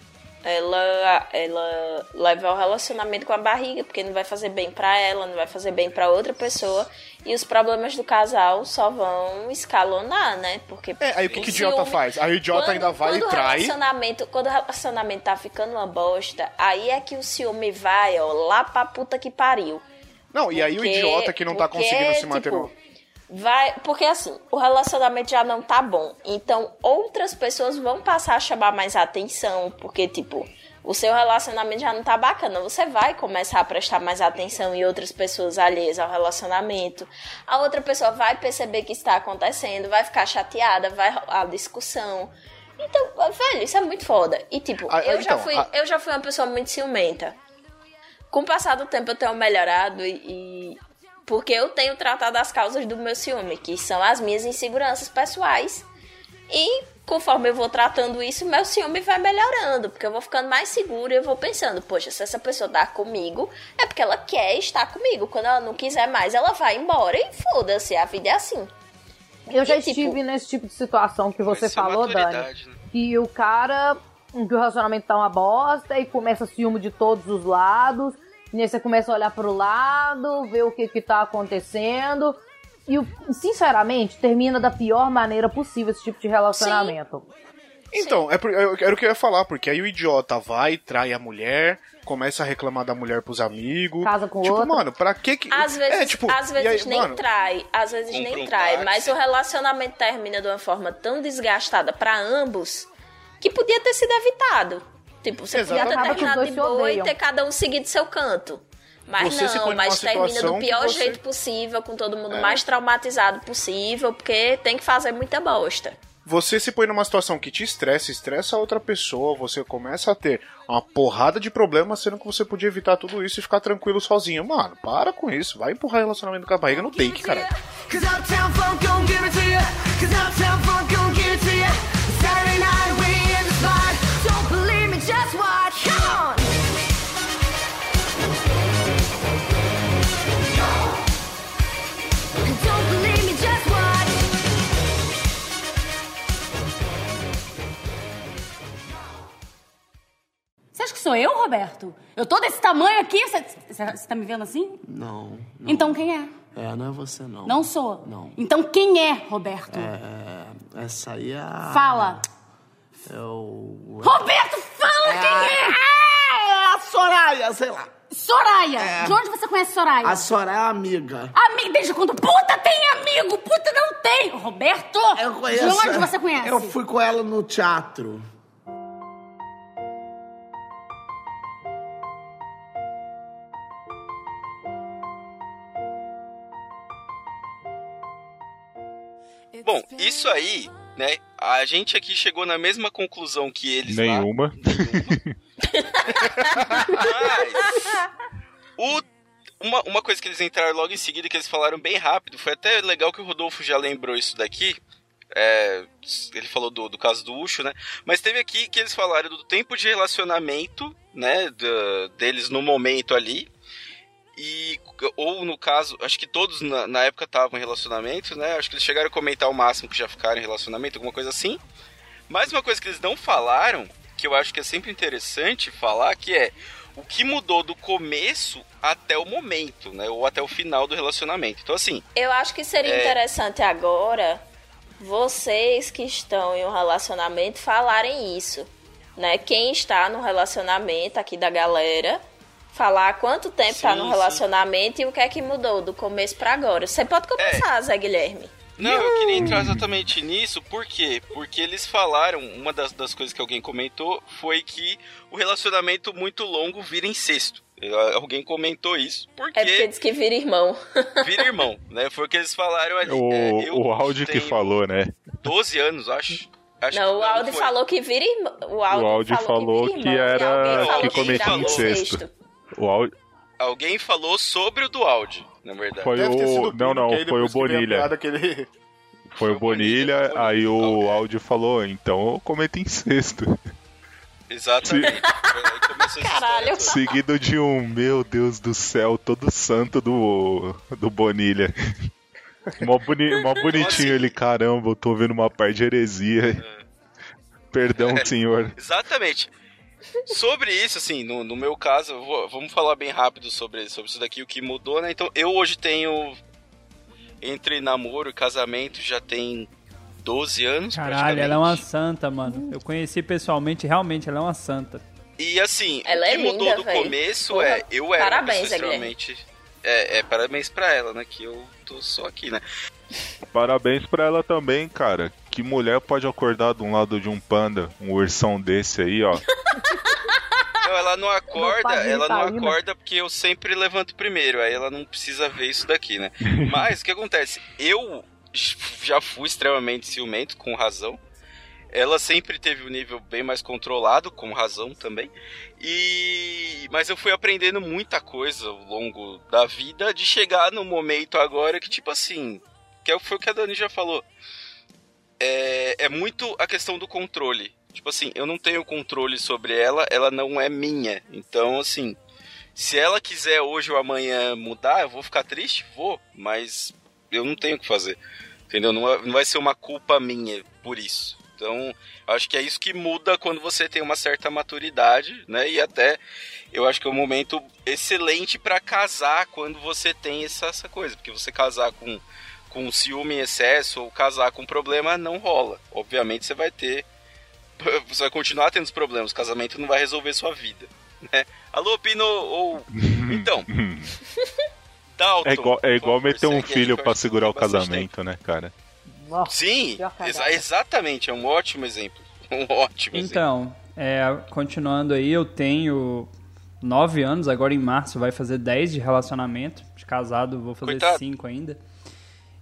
ela, ela levar o relacionamento com a barriga, porque não vai fazer bem pra ela, não vai fazer bem pra outra pessoa. E os problemas do casal só vão escalonar, né? Porque É, aí o que, que o idiota ciúme- faz? Aí o idiota quando- ainda vai e trai. Relacionamento, quando o relacionamento tá ficando uma bosta, aí é que o ciúme vai, ó, lá pra puta que pariu. Não, e aí o Porque- idiota que não tá porque, conseguindo se manter tipo, no. Vai, porque assim, o relacionamento já não tá bom. Então, outras pessoas vão passar a chamar mais atenção, porque tipo, o seu relacionamento já não tá bacana. Você vai começar a prestar mais atenção em outras pessoas alheias ao relacionamento. A outra pessoa vai perceber que está acontecendo, vai ficar chateada, vai rolar discussão. Então, velho, isso é muito foda. E tipo, Ah, eu já então, fui, ah- eu já fui uma pessoa muito ciumenta. Com o passar do tempo eu tenho melhorado e, e- porque eu tenho tratado as causas do meu ciúme, que são as minhas inseguranças pessoais. E conforme eu vou tratando isso, meu ciúme vai melhorando, porque eu vou ficando mais segura e eu vou pensando, poxa, se essa pessoa tá comigo, é porque ela quer estar comigo. Quando ela não quiser mais, ela vai embora e foda-se, a vida é assim. Eu já E, tipo, estive nesse tipo de situação que você é falou, Dani. né? Que o cara, que o relacionamento tá uma bosta e começa ciúme de todos os lados. E aí você começa a olhar pro lado, ver o que que tá acontecendo. E, sinceramente, termina da pior maneira possível esse tipo de relacionamento. Então, é era o que eu ia falar, porque aí o idiota vai, trai a mulher, começa a reclamar da mulher pros amigos. Casa com tipo, outra. mano, pra que que. Às vezes, é, tipo, às vezes aí, nem mano, trai, às vezes Compra nem um trai, táxi. mas o relacionamento termina de uma forma tão desgastada pra ambos que podia ter sido evitado. Tipo, você podia ter terminado de boa e ter cada um seguido seu canto. Mas Você não, mas termina do pior você- jeito possível, com todo mundo É. mais traumatizado possível, porque tem que fazer muita bosta. você se põe numa situação que te estressa, estressa a outra pessoa, você começa a ter uma porrada de problemas, sendo que você podia evitar tudo isso e ficar tranquilo sozinho. Mano, para com isso, vai empurrar relacionamento com a barriga no take, cara. Cause Você acha que sou eu, Roberto? Eu tô desse tamanho aqui? Você, tá me vendo assim? Não, não. Então quem é? É, não é você não. Não sou. Não. Então quem é, Roberto? É, essa aí é a... Fala. É o... Roberto, fala quem é! É a Soraya, sei lá. Soraya! É. De onde você conhece Soraya? A Soraya é amiga. Amigo, desde quando puta tem amigo? Puta não tem! Roberto! Eu conheço. De onde você conhece? Eu fui com ela no teatro. Isso aí, né? A gente aqui chegou na mesma conclusão que eles lá. Nenhuma. Mas o- uma, uma coisa que eles entraram logo em seguida, que eles falaram bem rápido, foi até legal que o Rodolfo já lembrou isso daqui. É, ele falou do, do caso do Ucho, né? Mas teve aqui que eles falaram do tempo de relacionamento, né? da- deles no momento ali. E, ou no caso, acho que todos na, na época estavam em relacionamento, né? Acho que eles chegaram a comentar o máximo que já ficaram em relacionamento, alguma coisa assim. Mas uma coisa que eles não falaram, que eu acho que é sempre interessante falar, que é o que mudou do começo até o momento, né? Ou até o final do relacionamento. Então, assim, Eu acho que seria É. interessante agora vocês que estão em um relacionamento falarem isso, né? Quem está no relacionamento aqui da galera, falar quanto tempo está Sim, no sim. relacionamento e o que é que mudou do começo para agora. Você pode É. começar, Zé Guilherme. Não, eu queria entrar exatamente nisso, por quê? Porque eles falaram, uma das, das coisas que alguém comentou foi que o relacionamento muito longo vira incesto. Alguém comentou isso, porque É porque diz que vira irmão. vira irmão, né? Foi o que eles falaram ali. O, É, o áudio que falou, né? 12 anos, acho. acho não, o que Audi foi. falou que vira irmão. O áudio falou vira que irmão, e era falou que vira cometia incesto. O áudio Alguém falou sobre o do áudio, na verdade. foi Deve ter sido o. Não, não, foi o Bonilha. ele- Foi o Bonilha, aí o áudio falou, então eu cometo incesto. Exatamente. Foi essa Caralho. Seguido de um, meu Deus do céu, todo santo do, do Bonilha. Mó, boni, mó bonitinho ele, caramba, eu tô vendo uma parte de heresia. Perdão, senhor. Exatamente. Sobre isso, assim, no, no meu caso, vou- vamos falar bem rápido sobre, sobre isso daqui, o que mudou, né? Então, eu hoje tenho. Entre namoro e casamento já tem 12 anos. Caralho, ela é uma santa, mano. Eu conheci pessoalmente, realmente, ela é uma santa. E assim, Ela o que é mudou linda, do véi. começo Porra, é. Eu era uma parabéns, extremamente. É, é, parabéns pra ela, né? Que eu tô só aqui, né? Parabéns pra ela também, cara. Que mulher pode acordar de um lado de um panda, um ursão desse aí, ó. Não, ela não acorda, ela não acorda porque eu sempre levanto primeiro, aí ela não precisa ver isso daqui, né? Mas o que acontece? Eu já fui extremamente ciumento, com razão. Ela sempre teve um nível bem mais controlado, com razão também. E mas eu fui aprendendo muita coisa ao longo da vida de chegar no momento agora que tipo assim, que é- foi o que a Dani já falou. É, é muito a questão do controle. Tipo assim, eu não tenho controle sobre ela, ela não é minha. Então, assim, se ela quiser hoje ou amanhã mudar, eu vou ficar triste? Vou, mas eu não tenho o que fazer. Entendeu? Não, é- vai ser uma culpa minha por isso. Então, acho que é isso que muda quando você tem uma certa maturidade, né? E até eu acho que é um momento excelente pra casar quando você tem essa, essa coisa. Porque você casar com, com ciúme em excesso ou casar com problema não rola. Obviamente você vai ter. Você vai continuar tendo os problemas. O casamento não vai resolver sua vida. Né? Alô, Pino! Ou. Então. Dalton. É igual, é igual meter um filho pra segurar o casamento, né, cara? Sim, pior cagada. exa- exatamente, é um ótimo exemplo. Um ótimo exemplo. Então, é, continuando aí, eu tenho nove anos, agora em março vai fazer 10 de relacionamento. De casado, vou fazer Coitado. 5 ainda.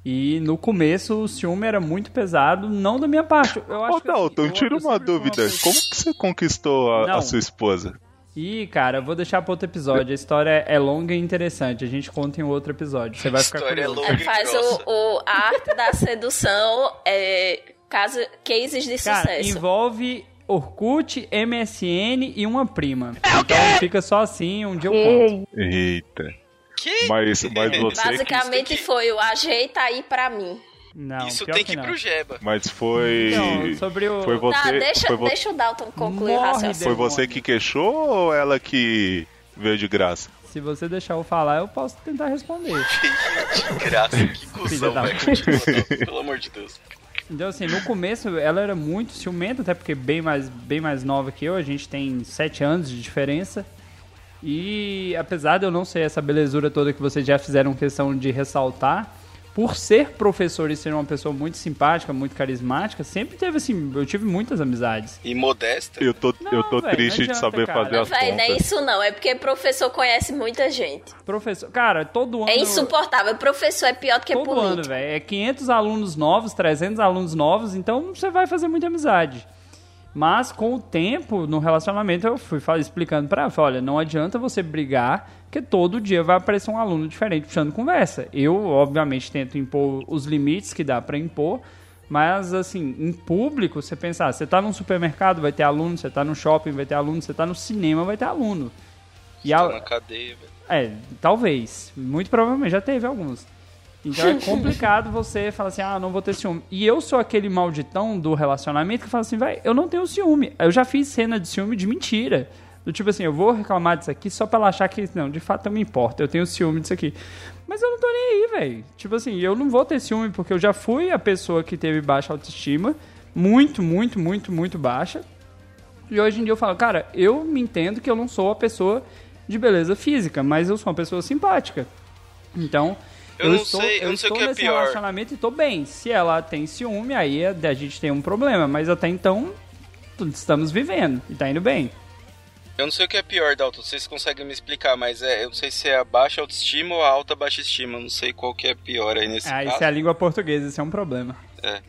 E no começo o ciúme era muito pesado, não da minha parte. Eu acho Ô, que, assim, Dalton, eu- tira uma dúvida. pessoa- Como que você conquistou a, a sua esposa? Ih, cara, eu vou deixar para outro episódio. A história é longa e interessante. A gente conta em outro episódio. Você vai ficar História é longa. Aí faz o, o- a arte da sedução, é, caso, cases de Cara, sucesso. envolve Orkut, MSN e uma prima. Então fica só assim, um dia eu conto. Ei, Eita. Que? Mas, mas você. Basicamente que- foi o ajeita aí pra mim. Não, Isso tem que ir não. pro Jeba. Mas foi. Então, sobre o... Foi você, tá, deixa, foi, vo- deixa o Dalton concluir o Morre raciocínio. foi você que queixou ou ela que veio de graça? Se você deixar eu falar, eu posso tentar responder. Que graça, que cuzão, Filha da velho. Continua, Dalton, Pelo amor de Deus. Então, assim, no começo ela era muito ciumenta, até porque bem mais, bem mais nova que eu, a gente tem sete anos de diferença. E apesar de eu não ser essa belezura toda que vocês já fizeram questão de ressaltar, por ser professor e ser uma pessoa muito simpática, muito carismática, sempre teve assim, eu tive muitas amizades. E modesta. Eu tô, eu tô velho, triste não de adianta, saber cara. fazer as Véi, não é contas. isso não, é porque professor conhece muita gente. Professor, cara, todo ano É insuportável, professor é pior do que todo político. ano, velho. É 500 alunos novos, 300 alunos novos, então você vai fazer muita amizade. Mas com o tempo, no relacionamento, eu fui explicando pra ela, olha, não adianta você brigar, porque todo dia vai aparecer um aluno diferente puxando conversa. Eu, obviamente, tento impor os limites que dá pra impor, mas, assim, em público, você pensar, você tá num supermercado, vai ter aluno, você tá no shopping, vai ter aluno, você tá no cinema, vai ter aluno. E Tá a- na cadeia, velho. é, talvez. Muito provavelmente já teve alguns. Então é complicado você falar assim, ah, não vou ter ciúme. E eu sou aquele malditão do relacionamento que fala assim, vai, eu não tenho ciúme. Eu já fiz cena de ciúme de mentira. Do tipo assim, eu vou reclamar disso aqui só pra ela achar que, não, de fato eu me importo, eu tenho ciúme disso aqui. Mas eu não tô nem aí, velho. Tipo assim, eu não vou ter ciúme porque eu já fui a pessoa que teve baixa autoestima. Muito, muito, muito, muito baixa. E hoje em dia eu falo, cara, eu me entendo que eu não sou a pessoa de beleza física, mas eu sou uma pessoa simpática. Então, Eu não estou, sei- eu não sei o que é nesse pior. relacionamento e tô bem. Se ela tem ciúme, aí a, a gente tem um problema, mas até então estamos vivendo e tá indo bem. Eu não sei o que é pior, Dalton. Vocês conseguem me explicar, mas é, eu não sei se é a baixa autoestima ou a alta baixa estima. Eu não sei qual que é pior aí nesse Ah, caso. isso é a língua portuguesa, isso é um problema. É.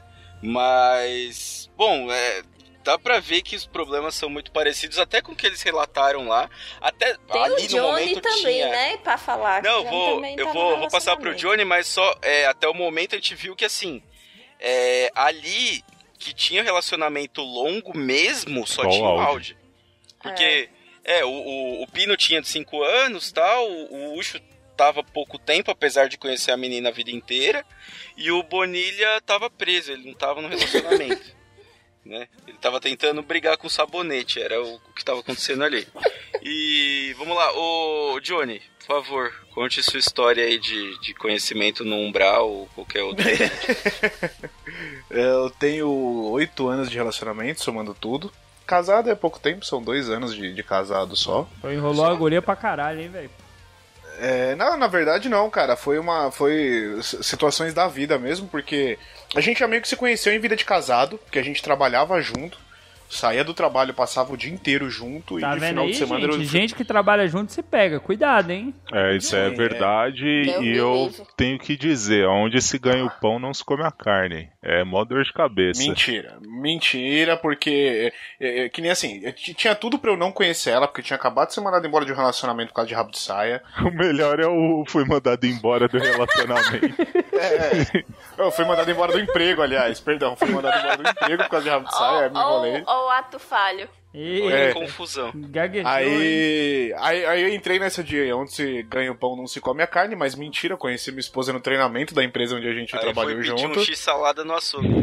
Mas, bom, é, dá pra ver que os problemas são muito parecidos, até com o que eles relataram lá. Até Tem ali o no Johnny momento também, tinha... né? Pra falar. que Não, vou, eu vou, no vou passar pro. Johnny, mas só é, até o momento a gente viu que assim, é, ali que tinha relacionamento longo mesmo, só o tinha o áudio. áudio. Porque, é, o, o, o Pino tinha de 5 anos tal, o, o Ucho tava pouco tempo, apesar de conhecer a menina a vida inteira, e o Bonilha tava preso, ele não tava no relacionamento. Né? Ele tava tentando brigar com o sabonete, era o que tava acontecendo ali. E vamos lá, ô Johnny, por favor, conte sua história aí de, de conhecimento no umbral ou qualquer outro. Eu tenho oito anos de relacionamento, somando tudo. Casado é pouco tempo, são dois anos de, de casado só. Foi enrolou a guria pra caralho, hein, velho. É, não, na verdade não, cara. Foi uma. Foi situações da vida mesmo, porque a gente já meio que se conheceu em vida de casado, porque a gente trabalhava junto, saía do trabalho, passava o dia inteiro junto Tá e de vendo final aí, de semana gente? era- Gente que trabalha junto se pega. Cuidado, hein? É, isso é é. verdade Deus e me eu livre. tenho que dizer, onde se ganha o pão não se come a carne. É mó dor de cabeça. Mentira, mentira, porque é, é, que nem assim, eu t- tinha tudo pra eu não conhecer ela, porque eu tinha acabado de ser mandado embora de um relacionamento por causa de rabo de saia. O melhor é o fui mandado embora do relacionamento. Eu fui mandado embora do emprego, aliás, perdão, fui mandado embora do emprego por causa de rabo de saia, me Ou, enrolei. ou, Ó o ato falho. Ih, É. Confusão. gaguejou, hein? Aí, aí, aí eu entrei nessa de onde se ganha o pão não se come a carne, mas mentira, conheci minha esposa no treinamento da empresa onde a gente Aí trabalhou foi junto. um x-salada no açougue.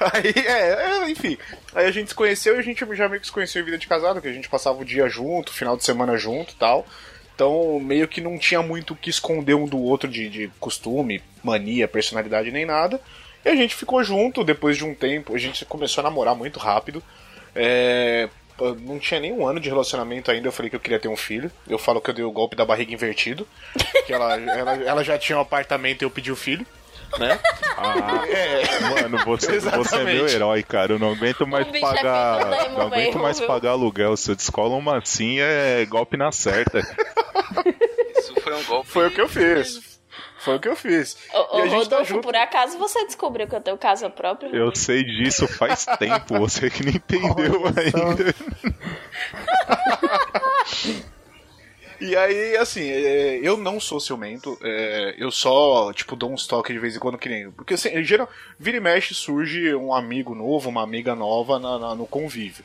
Aí, é, é, enfim. Aí a gente se conheceu e a gente já meio que se conheceu em vida de casado, que a gente passava o dia junto, final de semana junto e tal. Então, meio que não tinha muito o que esconder um do outro de, de costume, mania, personalidade nem nada. E a gente ficou junto depois de um tempo. A gente começou a namorar muito rápido. É, não tinha nem um ano de relacionamento ainda. Eu falei que eu queria ter um filho. Eu falo que eu dei o golpe da barriga invertido. Que ela, ela, ela já tinha um apartamento e eu pedi o filho. Né? Ah, É. mano, você, você é meu herói, cara. Eu não aguento mais é pagar. Nemo não aguento mais viu? pagar aluguel. Se eu descola uma assim, é golpe na certa. Isso foi um golpe. Foi o que eu fiz. Foi o que eu fiz. Ô, e a gente tá Rodolfo, junto. por acaso você descobriu que eu tenho casa própria? Eu sei disso faz tempo. Você que não entendeu ainda. E aí, assim, é, eu não sou ciumento, é, eu só, tipo, dou uns toques de vez em quando que nem. Porque, assim, em geral, vira e mexe surge um amigo novo, uma amiga nova na- na- no convívio.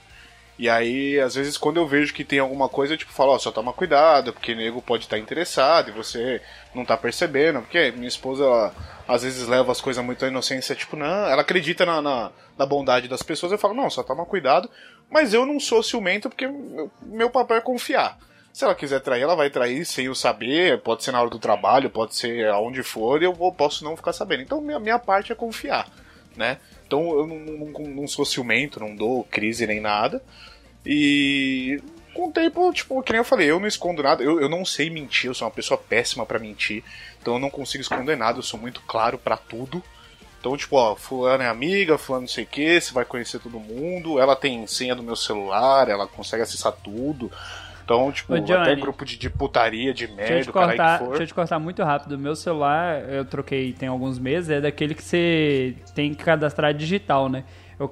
E aí, às vezes, quando eu vejo que tem alguma coisa, eu tipo, falo, ó, só toma cuidado, porque nego pode estar interessado e você não tá percebendo. Porque minha esposa, ela, às vezes, leva as coisas muito à inocência, tipo, não, ela acredita na, na, na bondade das pessoas. Eu falo, não, só toma cuidado. Mas eu não sou ciumento porque meu, meu papel é confiar. Se ela quiser trair, ela vai trair sem eu saber, pode ser na hora do trabalho, pode ser aonde for, e eu vou, posso não ficar sabendo. Então, minha, minha parte é confiar, né? Então, eu não, não, não sou ciumento, não dou crise nem nada. E com o tempo, tipo, que nem eu falei, eu não escondo nada, eu, eu não sei mentir, eu sou uma pessoa péssima pra mentir, então eu não consigo esconder nada, eu sou muito claro pra tudo. Então, tipo, ó, fulano é amiga, fulano não sei o que, você vai conhecer todo mundo, ela tem senha do meu celular, ela consegue acessar tudo. Então, tipo, Ô, Johnny, até grupo de, de putaria, de Deixa eu, merda, o caralho cortar, que for. deixa eu te cortar muito rápido. Meu celular, eu troquei tem alguns meses, é daquele que você tem que cadastrar digital, né? Eu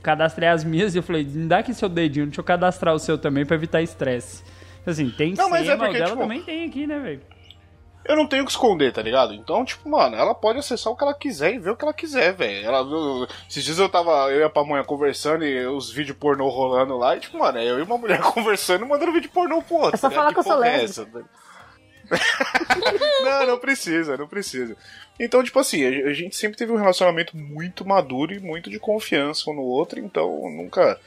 cadastrei as minhas e eu falei, me dá aqui seu dedinho, deixa eu cadastrar o seu também pra evitar estresse. Assim, tem Não, mas é porque, dela tipo, também tem aqui, né, velho? Eu não tenho o que esconder, tá ligado? Então, tipo, mano, ela pode acessar o que ela quiser e ver o que ela quiser, velho. Ela viu. Esses dias eu tava, eu e a pamonha conversando e os vídeos pornô rolando lá, e tipo, mano, é eu e uma mulher conversando e mandando vídeo pornô pro outro. É só tá falar ligado? que eu sou é lésbica. não, não precisa, não precisa. Então, tipo assim, a gente sempre teve um relacionamento muito maduro e muito de confiança um no outro, então nunca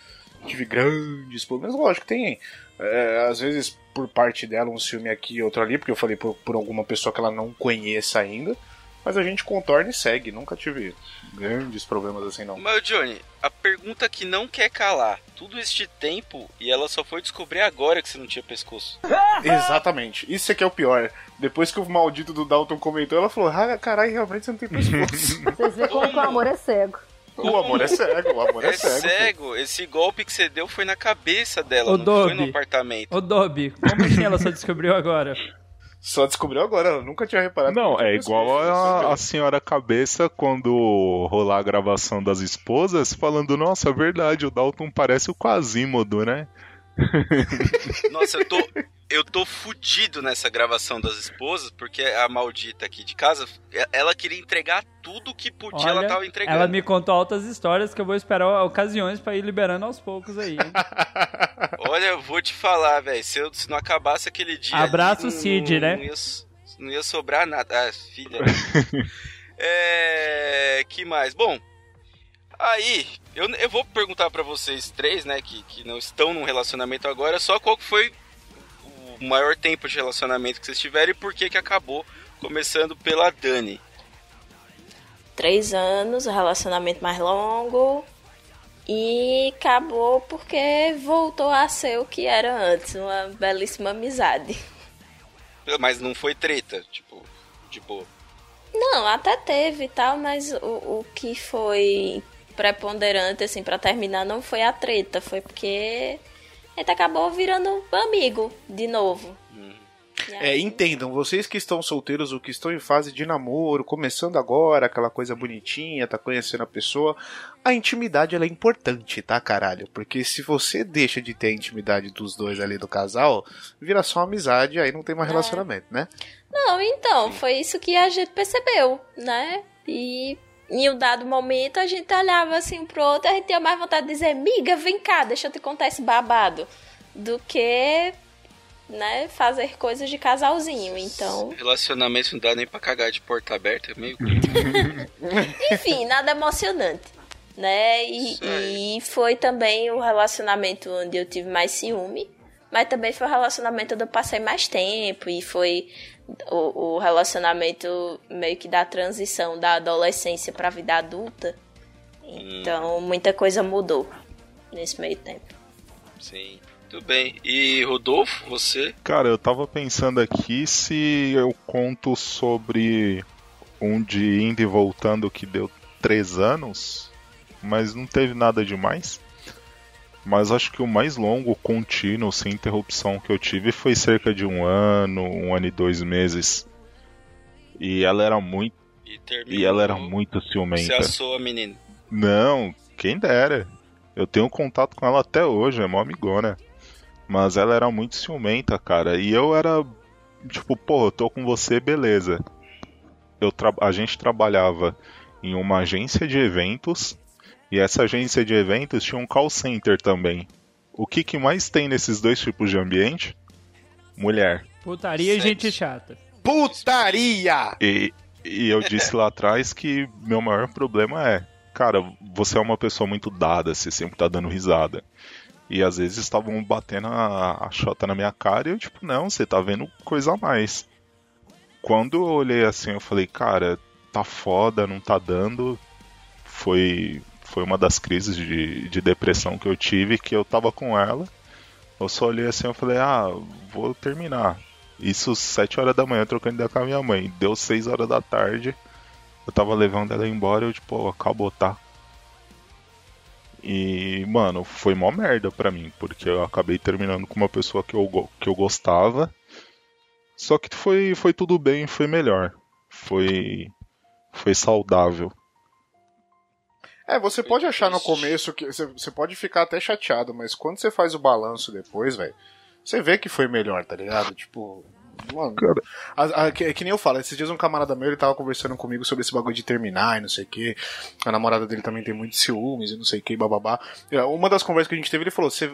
tive grandes problemas. Lógico, tem, é, às vezes, por parte dela, um ciúme aqui e outro ali, porque eu falei por, por alguma pessoa que ela não conheça ainda, mas a gente contorna e segue. Nunca tive grandes problemas assim, não. Mas, Johnny, a pergunta que não quer calar. Tudo este tempo e ela só foi descobrir agora que você não tinha pescoço. Exatamente. Isso é que é o pior. Depois que o maldito do Dalton comentou, ela falou: ah, caralho, realmente você não tem pescoço. Vocês veem como o amor é cego. O amor é cego, o amor é, É cego. cego. Esse golpe que você deu foi na cabeça dela, Ô, não foi no Dobby. apartamento. Ô, Dobby, como assim ela só descobriu agora? Só descobriu agora, ela nunca tinha reparado. Não, é igual a, a senhora cabeça quando rolar a gravação das esposas, falando, nossa, é verdade, o Dalton parece o Quasimodo, né? Nossa, eu tô. Eu tô fudido nessa gravação das esposas, porque a maldita aqui de casa, ela queria entregar tudo que podia, ela tava entregando. ela me contou altas histórias que eu vou esperar ocasiões pra ir liberando aos poucos aí. Olha, eu vou te falar, velho. Se, eu- se não acabasse aquele dia. Abraço, ali, não- Cid, né? Não ia, não ia sobrar nada. Ah, filha. é. Que mais? Bom. Aí, eu, eu vou perguntar pra vocês três, né, que, que não estão num relacionamento agora, só qual foi o maior tempo de relacionamento que vocês tiveram e por que que acabou, começando pela Dani. Três anos, o relacionamento mais longo. E acabou porque voltou a ser o que era antes, uma belíssima amizade. Mas não foi treta, tipo, de boa. Não, até teve e tal, mas o, o que foi preponderante, assim, pra terminar não foi a treta, foi porque a gente acabou virando amigo de novo. E É, entendam, vocês que estão solteiros ou que estão em fase de namoro, começando agora, aquela coisa bonitinha, tá conhecendo a pessoa, a intimidade ela é importante, tá, caralho? Porque se você deixa de ter a intimidade dos dois ali do casal, vira só amizade, aí não tem mais relacionamento, né? Não, então, foi isso que a gente percebeu, né? E em um dado momento a gente olhava assim um pro outro, a gente tinha mais vontade de dizer, miga, vem cá, deixa eu te contar esse babado. Do que, né, fazer coisas de casalzinho. Então. Relacionamento não dá nem pra cagar de porta aberta, é meio. Enfim, nada emocionante. Né? E, e foi também o relacionamento onde eu tive mais ciúme. Mas também foi o relacionamento onde eu passei mais tempo. E foi o, o relacionamento meio que da transição da adolescência pra vida adulta. Então muita coisa mudou nesse meio tempo. Sim. Tudo bem. E Rodolfo, você? Cara, eu tava pensando aqui se eu conto sobre um de indo e voltando que deu três anos, mas não teve nada demais. Mas acho que o mais longo, contínuo, sem interrupção que eu tive foi cerca de um ano, um ano e dois meses. E ela era muito. E, e ela era muito Você ciumenta. assou a menina. Não, quem dera. Eu tenho contato com ela até hoje, é mó amigona. Mas ela era muito ciumenta, cara. E eu era tipo, pô, eu tô com você, beleza. Eu tra- a gente trabalhava em uma agência de eventos e essa agência de eventos tinha um call center também. O que, que mais tem nesses dois tipos de ambiente? Mulher. Putaria e gente chata. Putaria! E, e eu disse lá atrás que meu maior problema é, cara, você é uma pessoa muito dada, você sempre tá dando risada. E às vezes estavam batendo a, a chota na minha cara e eu, tipo, não, você tá vendo coisa a mais. Quando eu olhei assim, eu falei, cara, tá foda, não tá dando. Foi, foi uma das crises de, de depressão que eu tive, que eu tava com ela. Eu só olhei assim e falei, ah, vou terminar. Isso sete horas da manhã, trocando ideia com a minha mãe. Deu seis horas da tarde. Eu tava levando ela embora, eu tipo, acabou, tá? E, mano, foi mó merda pra mim, porque eu acabei terminando com uma pessoa que eu, que eu gostava. Só que foi, foi tudo bem, foi melhor. Foi. Foi saudável. É, você pode achar no começo que você, você pode ficar até chateado, mas quando você faz o balanço depois, velho, você vê que foi melhor, tá ligado? Tipo, mano, a- a- que, que nem eu falo, esses dias um camarada meu, ele tava conversando comigo sobre esse bagulho de terminar e não sei o que. A namorada dele também tem muitos ciúmes e não sei o que, bababá. Ó, Uma das conversas que a gente teve, ele falou: "Você-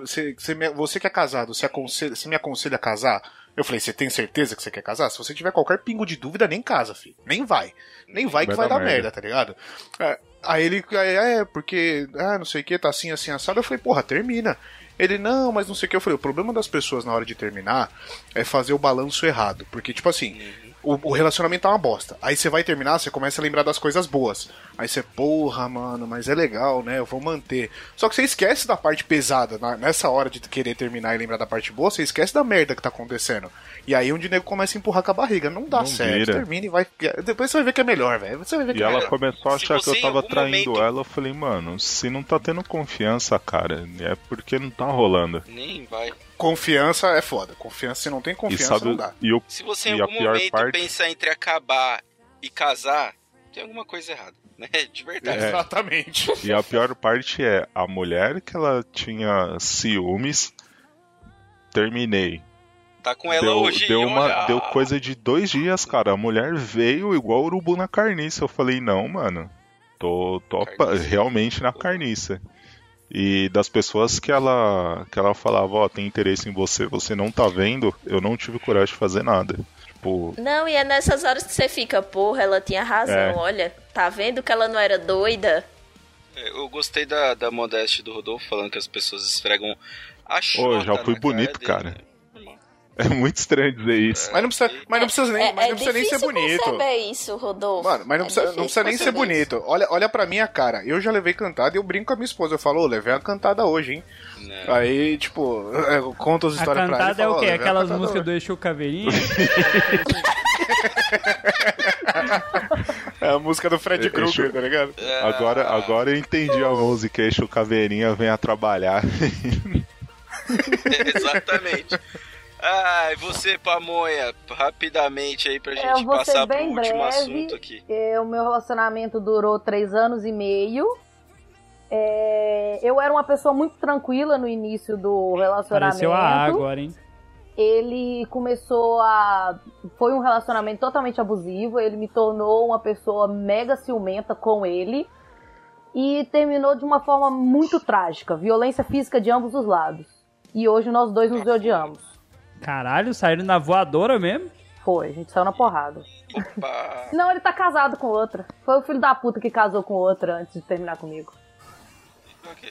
que é casado, você me aconselha a casar? Eu falei, você tem certeza que você quer casar? Se você tiver qualquer pingo de dúvida, nem casa, filho. Nem vai. Nem vai que vai, dar merda. tá ligado? É, aí ele, aí, é, porque, ah, não sei o que, tá assim, assim, assado. Eu falei, porra, termina. Ele, não, mas não sei o que. Eu falei, o problema das pessoas na hora de terminar é fazer o balanço errado. Porque, tipo assim, o, o relacionamento tá uma bosta. Aí você vai terminar, você começa a lembrar das coisas boas. Aí você, porra, mano, mas é legal, né? Eu vou manter. Só que você esquece da parte pesada. na- nessa hora de querer terminar e lembrar da parte boa, você esquece da merda que tá acontecendo. E aí onde o nego começa a empurrar com a barriga. Não dá Não certo. vira. Termina e vai. Depois você vai ver que é melhor, velho. Você vai ver que E é ela melhor. começou a achar que eu tava traindo momento- ela. Eu falei, mano, se não tá tendo confiança, cara, é porque não tá rolando. Nem vai. Confiança é foda. Confiança, se não tem E confiança, sabe, não dá. e, o, Se você em e algum pior momento parte. pensar entre acabar e casar, tem alguma coisa errada, né? De verdade. É. Exatamente. E a pior parte é a mulher que ela tinha ciúmes. Terminei. Tá com ela deu, hoje. deu, uma, olha, deu coisa de dois dias, cara. A mulher veio igual urubu na carniça. Eu falei, não, mano. Tô, tô pa- realmente na carniça. E das pessoas que ela que ela falava, ó, tem interesse em você, você não tá vendo, eu não tive coragem de fazer nada. Tipo, Não, e é nessas horas que você fica, porra, ela tinha razão, É. olha, tá vendo que ela não era doida? É, Eu gostei da, da modéstia do Rodolfo falando que as pessoas esfregam a Pô, já fui bonito, cara. cara. É muito estranho dizer isso. Mas não precisa, mas não precisa nem, É, mas é não precisa nem ser difícil bonito. conceber isso, Rodolfo. Mano, mas não É precisa, não precisa nem ser bonito. Olha, olha pra minha cara. Eu já levei cantada e eu brinco com a minha esposa. Eu falo, ô, levei uma cantada hoje, hein? Aí, tipo, eu conto as A histórias pra ela. e cantada é o "Ó, quê? Aquelas músicas hoje." do Exu Caveirinha? É a música do Fred Krueger, tá ligado? Agora, agora eu entendi a música, Eixo Caveirinha venha trabalhar. Exatamente. Ah, e você, Pamonha, rapidamente aí pra gente passar pro último breve. assunto aqui. É, O meu relacionamento durou três anos e meio. É, eu era uma pessoa muito tranquila no início do relacionamento. Pareceu a A agora, hein? ele começou a. Foi um relacionamento totalmente abusivo. Ele me tornou uma pessoa mega ciumenta com ele. E terminou de uma forma muito trágica violência física de ambos os lados. E hoje nós dois nos odiamos. Caralho, saíram na voadora mesmo? Foi, a gente saiu na porrada. Não, ele tá casado com outra. Foi o filho da puta que casou com outra antes de terminar comigo.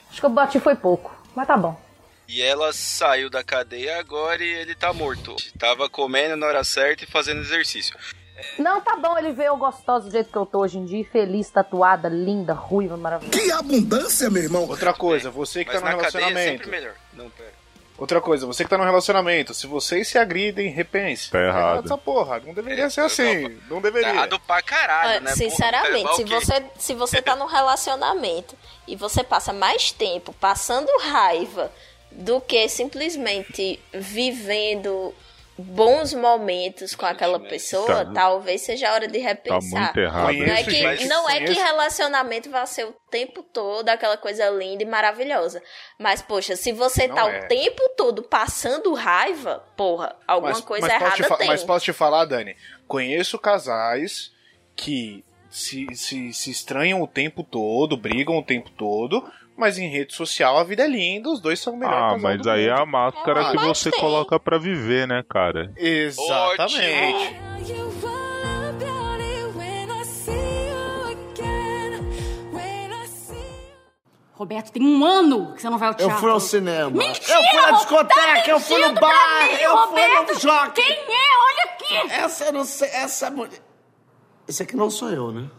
Acho que eu bati foi pouco, mas tá bom. E ela saiu da cadeia agora e ele tá morto. Tava comendo na hora certa e fazendo exercício. Não, tá bom, ele veio gostosa do jeito que eu tô hoje em dia, feliz, tatuada, linda, ruiva, maravilhosa. Que abundância, meu irmão. Outra coisa, você que Mas tá no na cadeia é relacionamento. sempre melhor. Não, pera. Outra coisa, você que tá no relacionamento, se vocês se agridem, repense. Tá errado. Essa porra, não deveria ser assim. Não deveria. Errado pra caralho, né? sinceramente, Porra, se ok. você, se você tá num relacionamento e você passa mais tempo passando raiva do que simplesmente vivendo bons momentos com aquela pessoa, Tá. talvez seja a hora de repensar. muito errado. Não é que, não é que relacionamento vai ser o tempo todo aquela coisa linda e maravilhosa. Mas, poxa, se você Não tá é. o tempo todo passando raiva, porra, alguma Mas- coisa mas errada tem. Mas posso te falar, Dani? Conheço casais que se, se, se estranham o tempo todo, brigam o tempo todo, mas em rede social a vida é linda, os dois são o melhor Ah, mas do aí é mundo. a máscara Ah, que você tem. coloca pra viver, né, cara? Exatamente. Roberto, tem um ano que você não vai ao Eu teatro. fui ao cinema. Mentira! Eu fui na discoteca, tá eu fui no bar, mim, eu Roberto. fui no jockey. Quem é? Olha aqui! Essa eu não sei, essa mulher. Esse aqui não sou eu, né?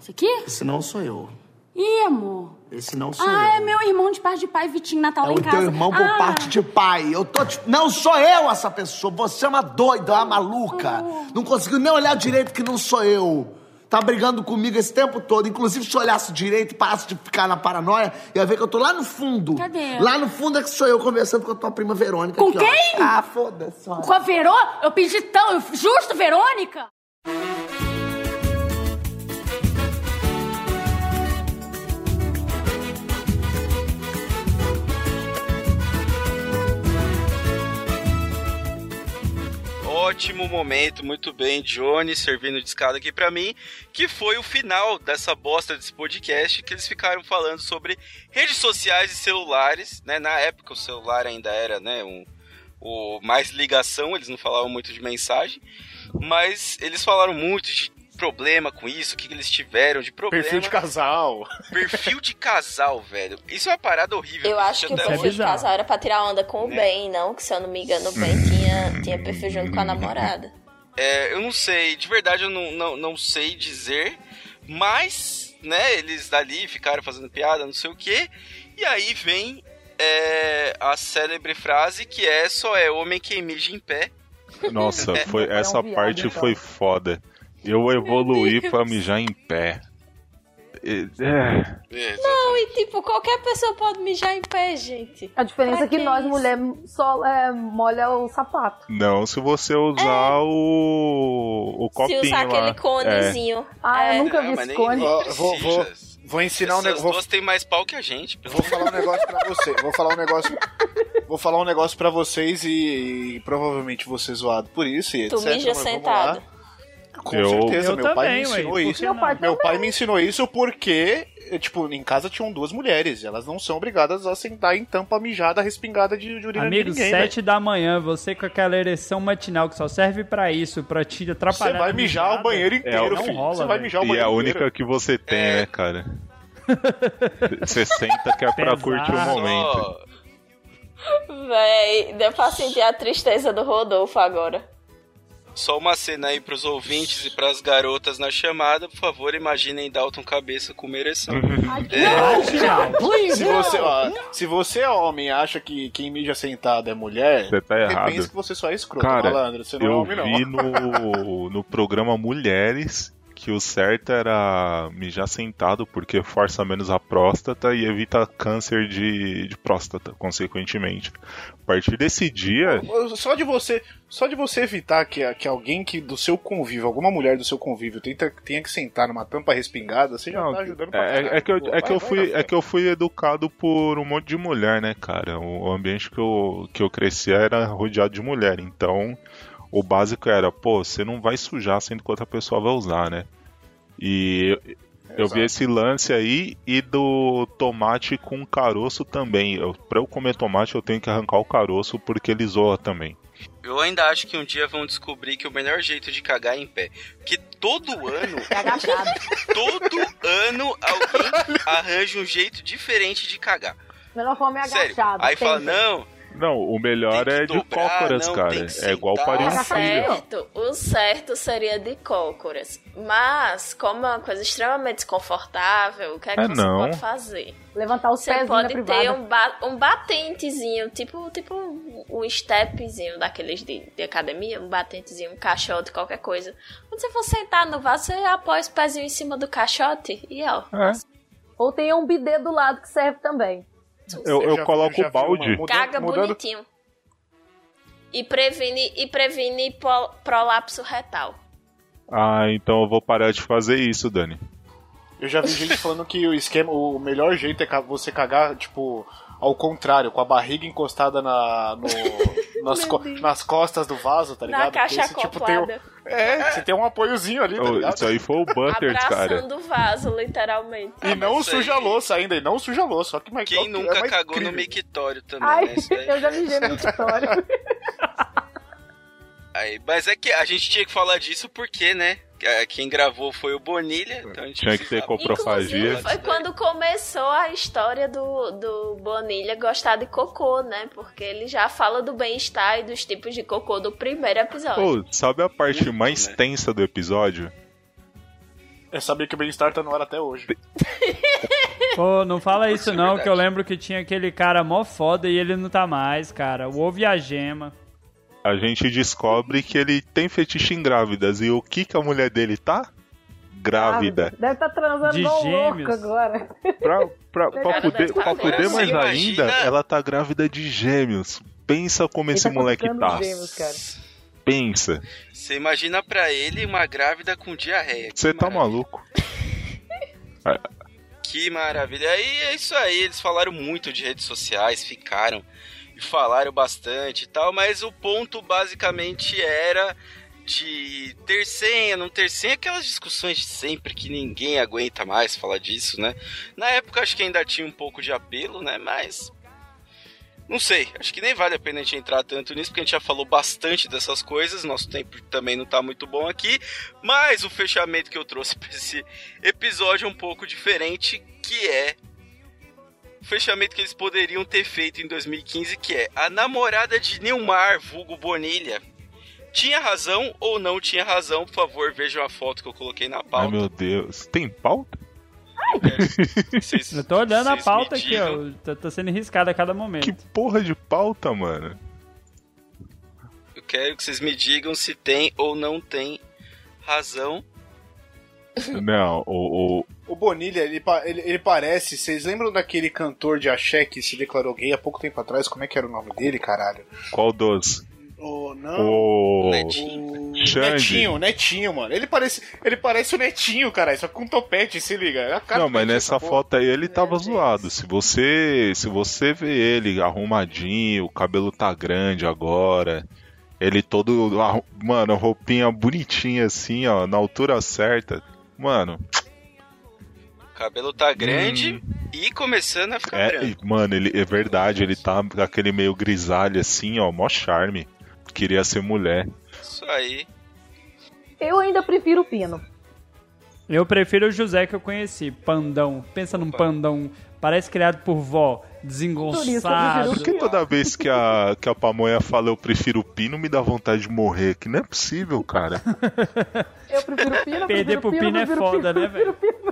Esse aqui? Esse não sou eu. Ih, amor. Esse não sou Ah, eu. é meu irmão de parte de pai, Vitinho Natal É lá o em casa. teu irmão por ah, parte de pai. Eu tô te... Não sou eu essa pessoa. Você é uma doida, uma maluca. Oh. Não conseguiu nem olhar direito que não sou eu. Tá brigando comigo esse tempo todo. Inclusive, se eu olhasse direito parasse de ficar na paranoia, ia ver que eu tô lá no fundo. Cadê? Lá no fundo é que sou eu conversando com a tua prima Verônica. Com aqui, ó. quem? Ah, foda-se. Com a Verô? Eu pedi tão... Justo, Verônica? Ótimo momento, muito bem, Johnny, servindo de escada aqui pra mim, que foi o final dessa bosta desse podcast, que eles ficaram falando sobre redes sociais e celulares, né? Na época o celular ainda era, né, um, o mais ligação, eles não falavam muito de mensagem, mas eles falaram muito de problema com isso, o que, que eles tiveram de problema. Perfil de casal. Perfil de casal, velho. Isso é uma parada horrível. Eu acho que o perfil de casal era pra tirar onda com o Ben, não? Que se eu não me engano, o Ben tinha, tinha perfil junto com a namorada. É, eu não sei, de verdade eu não, não, não sei dizer, mas, né, eles dali ficaram fazendo piada, não sei o que, e aí vem é, a célebre frase que é só é homem quem mija em pé. Nossa, foi, É um essa viado, parte então. foi foda. Eu evoluí pra mijar em pé. E- é. Não, e tipo, qualquer pessoa pode mijar em pé, gente. A diferença Pra é que que nós, isso? mulher, só é, molha o sapato. Não se você usar o, o copinho Se usar lá. aquele conezinho. Ah, É. eu nunca Não, vi esse nem- cone. Vou, vou, Precisa. vou ensinar um Essas negócio. Vou, duas têm mais pau que a gente. vou falar um negócio pra você. Vou falar um negócio. Vou falar um negócio pra vocês e, e provavelmente vou ser zoado por isso e Tu etc. mija mas vamos sentado. Com Eu- certeza, Eu meu pai também, me ué, ensinou por isso. Meu pai Meu pai me ensinou isso porque, tipo, em casa tinham duas mulheres. e Elas não são obrigadas a sentar em tampa mijada, respingada de, de urina Amigo, de ninguém, sete da manhã, você com aquela ereção matinal que só serve pra isso, pra te atrapalhar. Você vai mijar mijada. o banheiro inteiro, não filho. rola, Você vai mijar o E é banheiro a inteiro. única que você tem, É. né, cara? Você senta que é pra Pesado. curtir o momento. Véi, deu pra sentir a tristeza do Rodolfo agora. Só uma cena aí pros ouvintes e pras garotas na chamada, por favor, imaginem Dalton cabeça com uma ereção. Se você, ó, se você é homem e acha que quem mija sentado é mulher, Você tá errado. repense que você só é escroto, Cara, malandro. Você não é eu homem, não. vi no, no programa Mulheres que o certo era mijar sentado porque força menos a próstata e evita câncer de, de próstata, consequentemente. A partir desse dia, Só de você, só de você evitar que, que alguém que do seu convívio, alguma mulher do seu convívio, tenta, tenha que sentar numa tampa respingada, você já tá ajudando pra É, caralho. é que eu, é, que eu fui, é que eu fui educado por um monte de mulher, né, cara? O ambiente que eu, que eu cresci era rodeado de mulher. Então, o básico era, pô, você não vai sujar sendo que outra pessoa vai usar, né? E eu vi esse lance aí e do tomate com caroço também. Eu, pra eu comer tomate, eu tenho que arrancar o caroço porque ele zoa também. Eu ainda acho que um dia vão descobrir que o melhor jeito de cagar é em pé. Porque todo ano, É agachado. todo ano alguém arranja um jeito diferente de cagar. Melhor forma é Sério. agachado. Aí fala, não, Não, o melhor é de dobrar, cócoras, não, cara. É igual parir um filho. certo, o certo seria de cócoras. Mas, como é uma coisa extremamente desconfortável, o que é que É, você não. pode fazer? Levantar os Você pode privada. ter um, ba um batentezinho, tipo, tipo um, um stepzinho daqueles de, de academia, um batentezinho, um caixote, qualquer coisa. Quando você for sentar no vaso, você apoia os pezinhos em cima do caixote e ó. É. Ou tem um bidê do lado que serve também. Eu, Eu coloco o uma balde. mudando- Caga mudando- bonitinho. E previne, e previne prolapso retal. Ah, então eu vou parar de fazer isso, Dani. Eu já vi gente falando que o esquema, o melhor jeito é você cagar, tipo, ao contrário, com a barriga encostada na, no- nas, co- nas costas do vaso, tá ligado? Na caixa Porque você, tipo, tem um, é, você tem um apoiozinho ali, tá ligado? isso aí foi o Butters, cara. Abraçando o vaso, literalmente. E não isso aí- suja a louça ainda, e não suja a louça. Só que mais quem é nunca mais cagou incrível. no mictório também, Ai, né? Eu já mijei no mictório. Aí, mas é que a gente tinha que falar disso porque, né? Que- Quem gravou foi o Bonilha. Então a gente Tinha que ter coprofagia. Foi quando começou a história do, do Bonilha gostar de cocô, né? Porque ele já fala do bem-estar e dos tipos de cocô do primeiro episódio. Ô, sabe a parte mais né? tensa do episódio? É saber que o bem-estar tá no ar até hoje. Pô, não fala isso é não, que eu lembro que tinha aquele cara mó foda e ele não tá mais, cara. O ovo e a gema. A gente descobre que ele tem fetiche em grávidas. E o que, que a mulher dele tá? Grávida. Deve estar transando De louco agora. Pra, pra, pra Cara, poder, tá pra poder mais Você ainda, imagina- ela tá grávida de gêmeos. Pensa como Ele esse tá moleque tá. gêmeos, cara. Pensa. Você imagina pra ele uma grávida com diarreia. Você tá maluco? Que maravilha. Aí é isso aí, eles falaram muito de redes sociais, ficaram e falaram bastante e tal, mas o ponto basicamente era de ter senha, não ter senha, aquelas discussões de sempre que ninguém aguenta mais falar disso, né? Na época acho que ainda tinha um pouco de apelo, né? Mas não sei, acho que nem vale a pena a gente entrar tanto nisso, porque a gente já falou bastante dessas coisas, nosso tempo também não tá muito bom aqui, mas o fechamento que eu trouxe pra esse episódio é um pouco diferente, que é fechamento que eles poderiam ter feito em 2015, que é a namorada de Nilmar, vulgo Bonilha, tinha razão ou não tinha razão, por favor, vejam a foto que eu coloquei na Ai pauta. meu Deus. Tem pauta? Vocês- Eu tô olhando a pauta aqui, ó. Tá, tá sendo riscada a cada momento. Que porra de pauta, mano? Eu quero que vocês me digam se tem ou não tem razão. Não, o, o, O Bonilha, ele, ele, ele parece. Vocês lembram daquele cantor de axé que se declarou gay há pouco tempo atrás? Como é que era o nome dele, caralho? qual dos? Oh, não. O. Netinho. O. Netinho, Netinho, mano. Ele parece, ele parece o Netinho, cara. Só com topete, se liga. É a cara Não, mas nessa porra. foto aí ele tava Meu Deus. zoado. Se você, se você vê ele arrumadinho, o cabelo tá grande agora, ele todo, mano, roupinha bonitinha assim, ó, na altura certa. Mano, cabelo tá grande e começando a ficar é, branco. mano, ele é verdade, ele tá com aquele meio grisalho assim, ó, mó charme. Queria ser mulher. Isso aí. Eu ainda prefiro o Pino. Eu prefiro o José que eu conheci, pandão. Pensa num pandão, parece criado por vó, desengonçado. Por que toda vez que a, que a pamonha fala eu prefiro o pino, me dá vontade de morrer? Que não é possível, cara. Eu prefiro o Pino, eu Perder prefiro pro o Pino é foda, né, prefiro o Pino.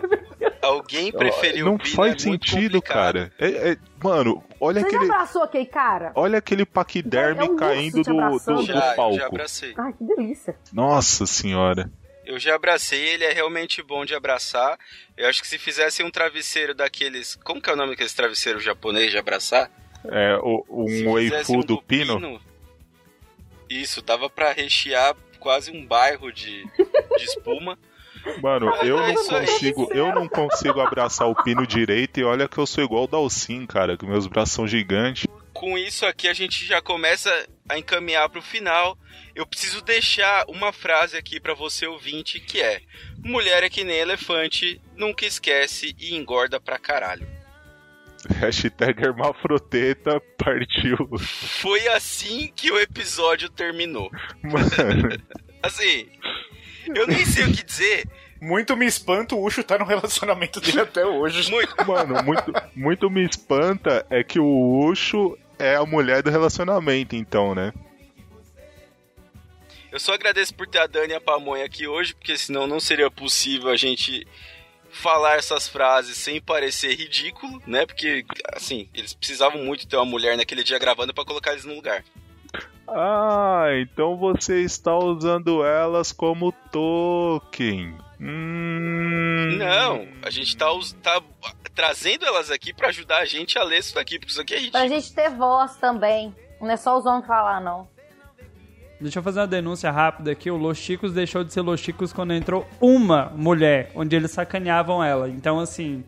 Alguém preferiu não Pino, faz é sentido, complicado. cara. É- é- mano, olha Você já aquele, abraçou aquele cara? olha aquele paquiderme É um caindo do, do, abraçando. do Já, já palco. abracei. Ai, que delícia. Nossa senhora. Eu já abracei, ele é realmente bom de abraçar. Eu acho que se fizessem um travesseiro daqueles. Como que é o nome daqueles travesseiros japonês de abraçar? É, o, um fizesse waifu um do Pino. Isso, dava pra rechear quase um bairro de, de espuma. Mano, eu não consigo, eu não consigo abraçar o Pino direito e olha que eu sou igual o Dalcin, cara, que meus braços são gigantes. Com isso aqui a gente já começa a encaminhar pro final. Eu preciso deixar uma frase aqui pra você ouvinte que é: Mulher é que nem elefante, nunca esquece e engorda pra caralho. Hashtag hermafroteta partiu. Foi assim que o episódio terminou. Mano, Assim, eu nem sei o que dizer. Muito me espanta o Ucho tá no relacionamento dele até hoje. Muito. mano, muito, muito me espanta é que o Ucho é a mulher do relacionamento, então, né? Eu só agradeço por ter a Dani e a Pamonha aqui hoje, porque senão não seria possível a gente falar essas frases sem parecer ridículo, né? Porque, assim, eles precisavam muito ter uma mulher naquele dia gravando pra colocar eles no lugar. Ah, então você está usando elas como token. Hum... Não, a gente tá, us- tá trazendo elas aqui pra ajudar a gente a ler isso daqui, porque isso aqui é Pra ridículo. gente ter voz também. Não é só os homens falar, não. Deixa eu fazer uma denúncia rápida aqui. O Los Chicos deixou de ser Los Chicos quando entrou uma mulher, onde eles sacaneavam ela. Então, assim,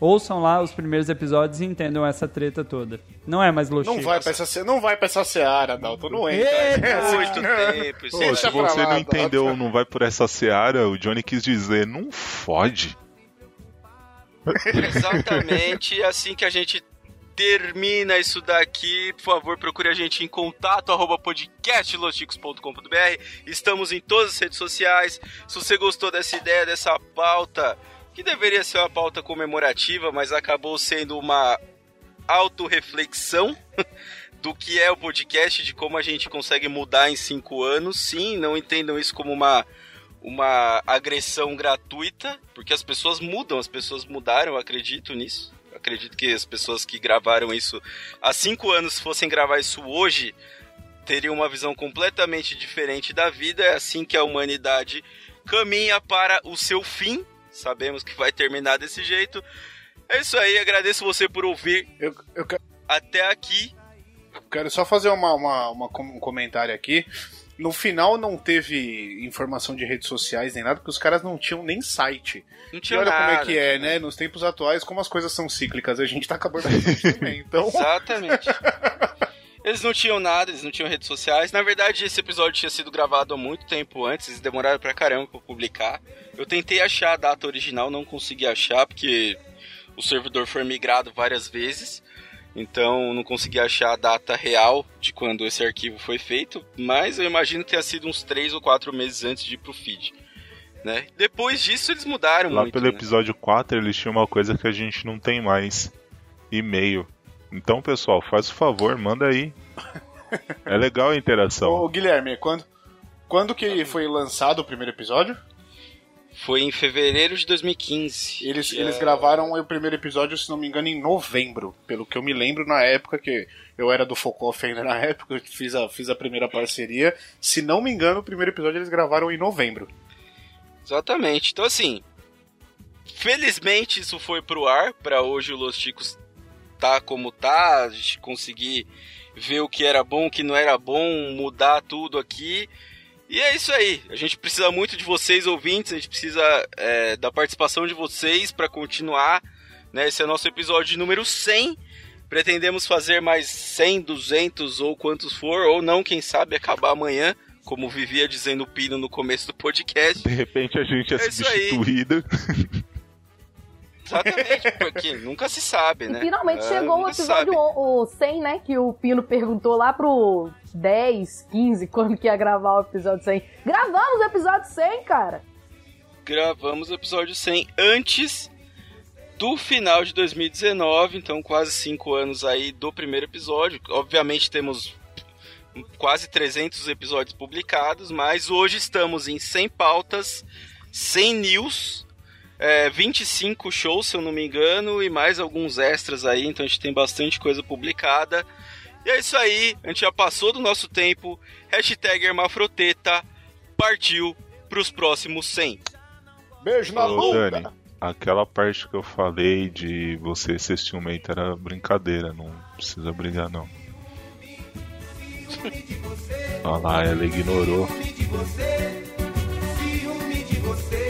ouçam lá os primeiros episódios e entendam essa treta toda. Não é mais Los Não Chicos. vai, pra essa, não vai pra essa seara, Dalton. Não entra. Eita, É assim, Muito não. tempo. isso Pô, se você lá, não entendeu, Dalton. não vai por essa seara, o Johnny quis dizer, não fode. Exatamente assim que a gente termina isso daqui. Por favor, procure a gente em contato arroba podcastlosticos.com.br. Estamos em todas as redes sociais. Se você gostou dessa ideia, dessa pauta, que deveria ser uma pauta comemorativa, mas acabou sendo uma autorreflexão do que é o podcast, de como a gente consegue mudar em cinco anos. Sim, não entendam isso como uma uma agressão gratuita, porque as pessoas mudam, as pessoas mudaram, acredito nisso. Acredito que as pessoas que gravaram isso há cinco anos, se fossem gravar isso hoje, teriam uma visão completamente diferente da vida. É assim que a humanidade caminha para o seu fim. Sabemos que vai terminar desse jeito. É isso aí, agradeço você por ouvir Eu, eu até aqui. quero só fazer uma, uma- uma um comentário aqui. No final não teve informação de redes sociais nem nada, porque os caras não tinham nem site. Não E tinha olha nada. como é que é, né? Nos tempos atuais, como as coisas são cíclicas, a gente tá acabando também. Então, Exatamente. Eles não tinham nada, eles não tinham redes sociais. Na verdade, esse episódio tinha sido gravado há muito tempo antes, eles demoraram pra caramba pra publicar. Eu tentei achar a data original, não consegui achar, porque o servidor foi migrado várias vezes. Então não consegui achar a data real de quando esse arquivo foi feito, mas eu imagino que tenha sido uns 3 ou 4 meses antes de ir pro feed. Né? Depois disso eles mudaram Lá muito. pelo né? episódio 4 eles tinham uma coisa que a gente não tem mais: e-mail. Então, pessoal, faz o favor, manda aí. É legal a interação. ô Guilherme, quando, quando que foi lançado o primeiro episódio? Foi em fevereiro de 2015. Eles, eles gravaram o primeiro episódio, se não me engano, em novembro. Pelo que eu me lembro na época, que eu era do Focoff ainda na época, eu fiz a, fiz a primeira parceria. Se não me engano, o primeiro episódio eles gravaram em novembro. Exatamente. Então, assim, felizmente isso foi pro ar. Pra hoje o Los Chicos tá como tá. A gente conseguir ver o que era bom, o que não era bom, mudar tudo aqui. E é isso aí. A gente precisa muito de vocês, ouvintes. A gente precisa é, da participação de vocês para continuar. Né? Esse é o nosso episódio número 100. Pretendemos fazer mais 100, 200 ou quantos for, ou não, quem sabe acabar amanhã, como vivia dizendo o Pino no começo do podcast. De repente a gente é, É substituído. Exatamente, porque nunca se sabe, E né? finalmente É, chegou o episódio o, o 100, né? Que o Pino perguntou lá pro 10, 15, quando que ia gravar o episódio 100. Gravamos o episódio 100, cara! Gravamos o episódio 100 antes do final de 2019, então quase cinco anos aí do primeiro episódio. Obviamente temos quase 300 episódios publicados, mas hoje estamos em 100 pautas, 100 news, é, 25 shows, se eu não me engano, e mais alguns extras aí, então a gente tem bastante coisa publicada. E é isso aí, a gente já passou do nosso tempo. Hashtag Hermafroteta, partiu, pros próximos 100. Beijo na Ô, bunda. Dani, aquela parte que eu falei de você ser ciumento era brincadeira, não precisa brigar não. Olha lá, ela ignorou. Ciúme de você. Esse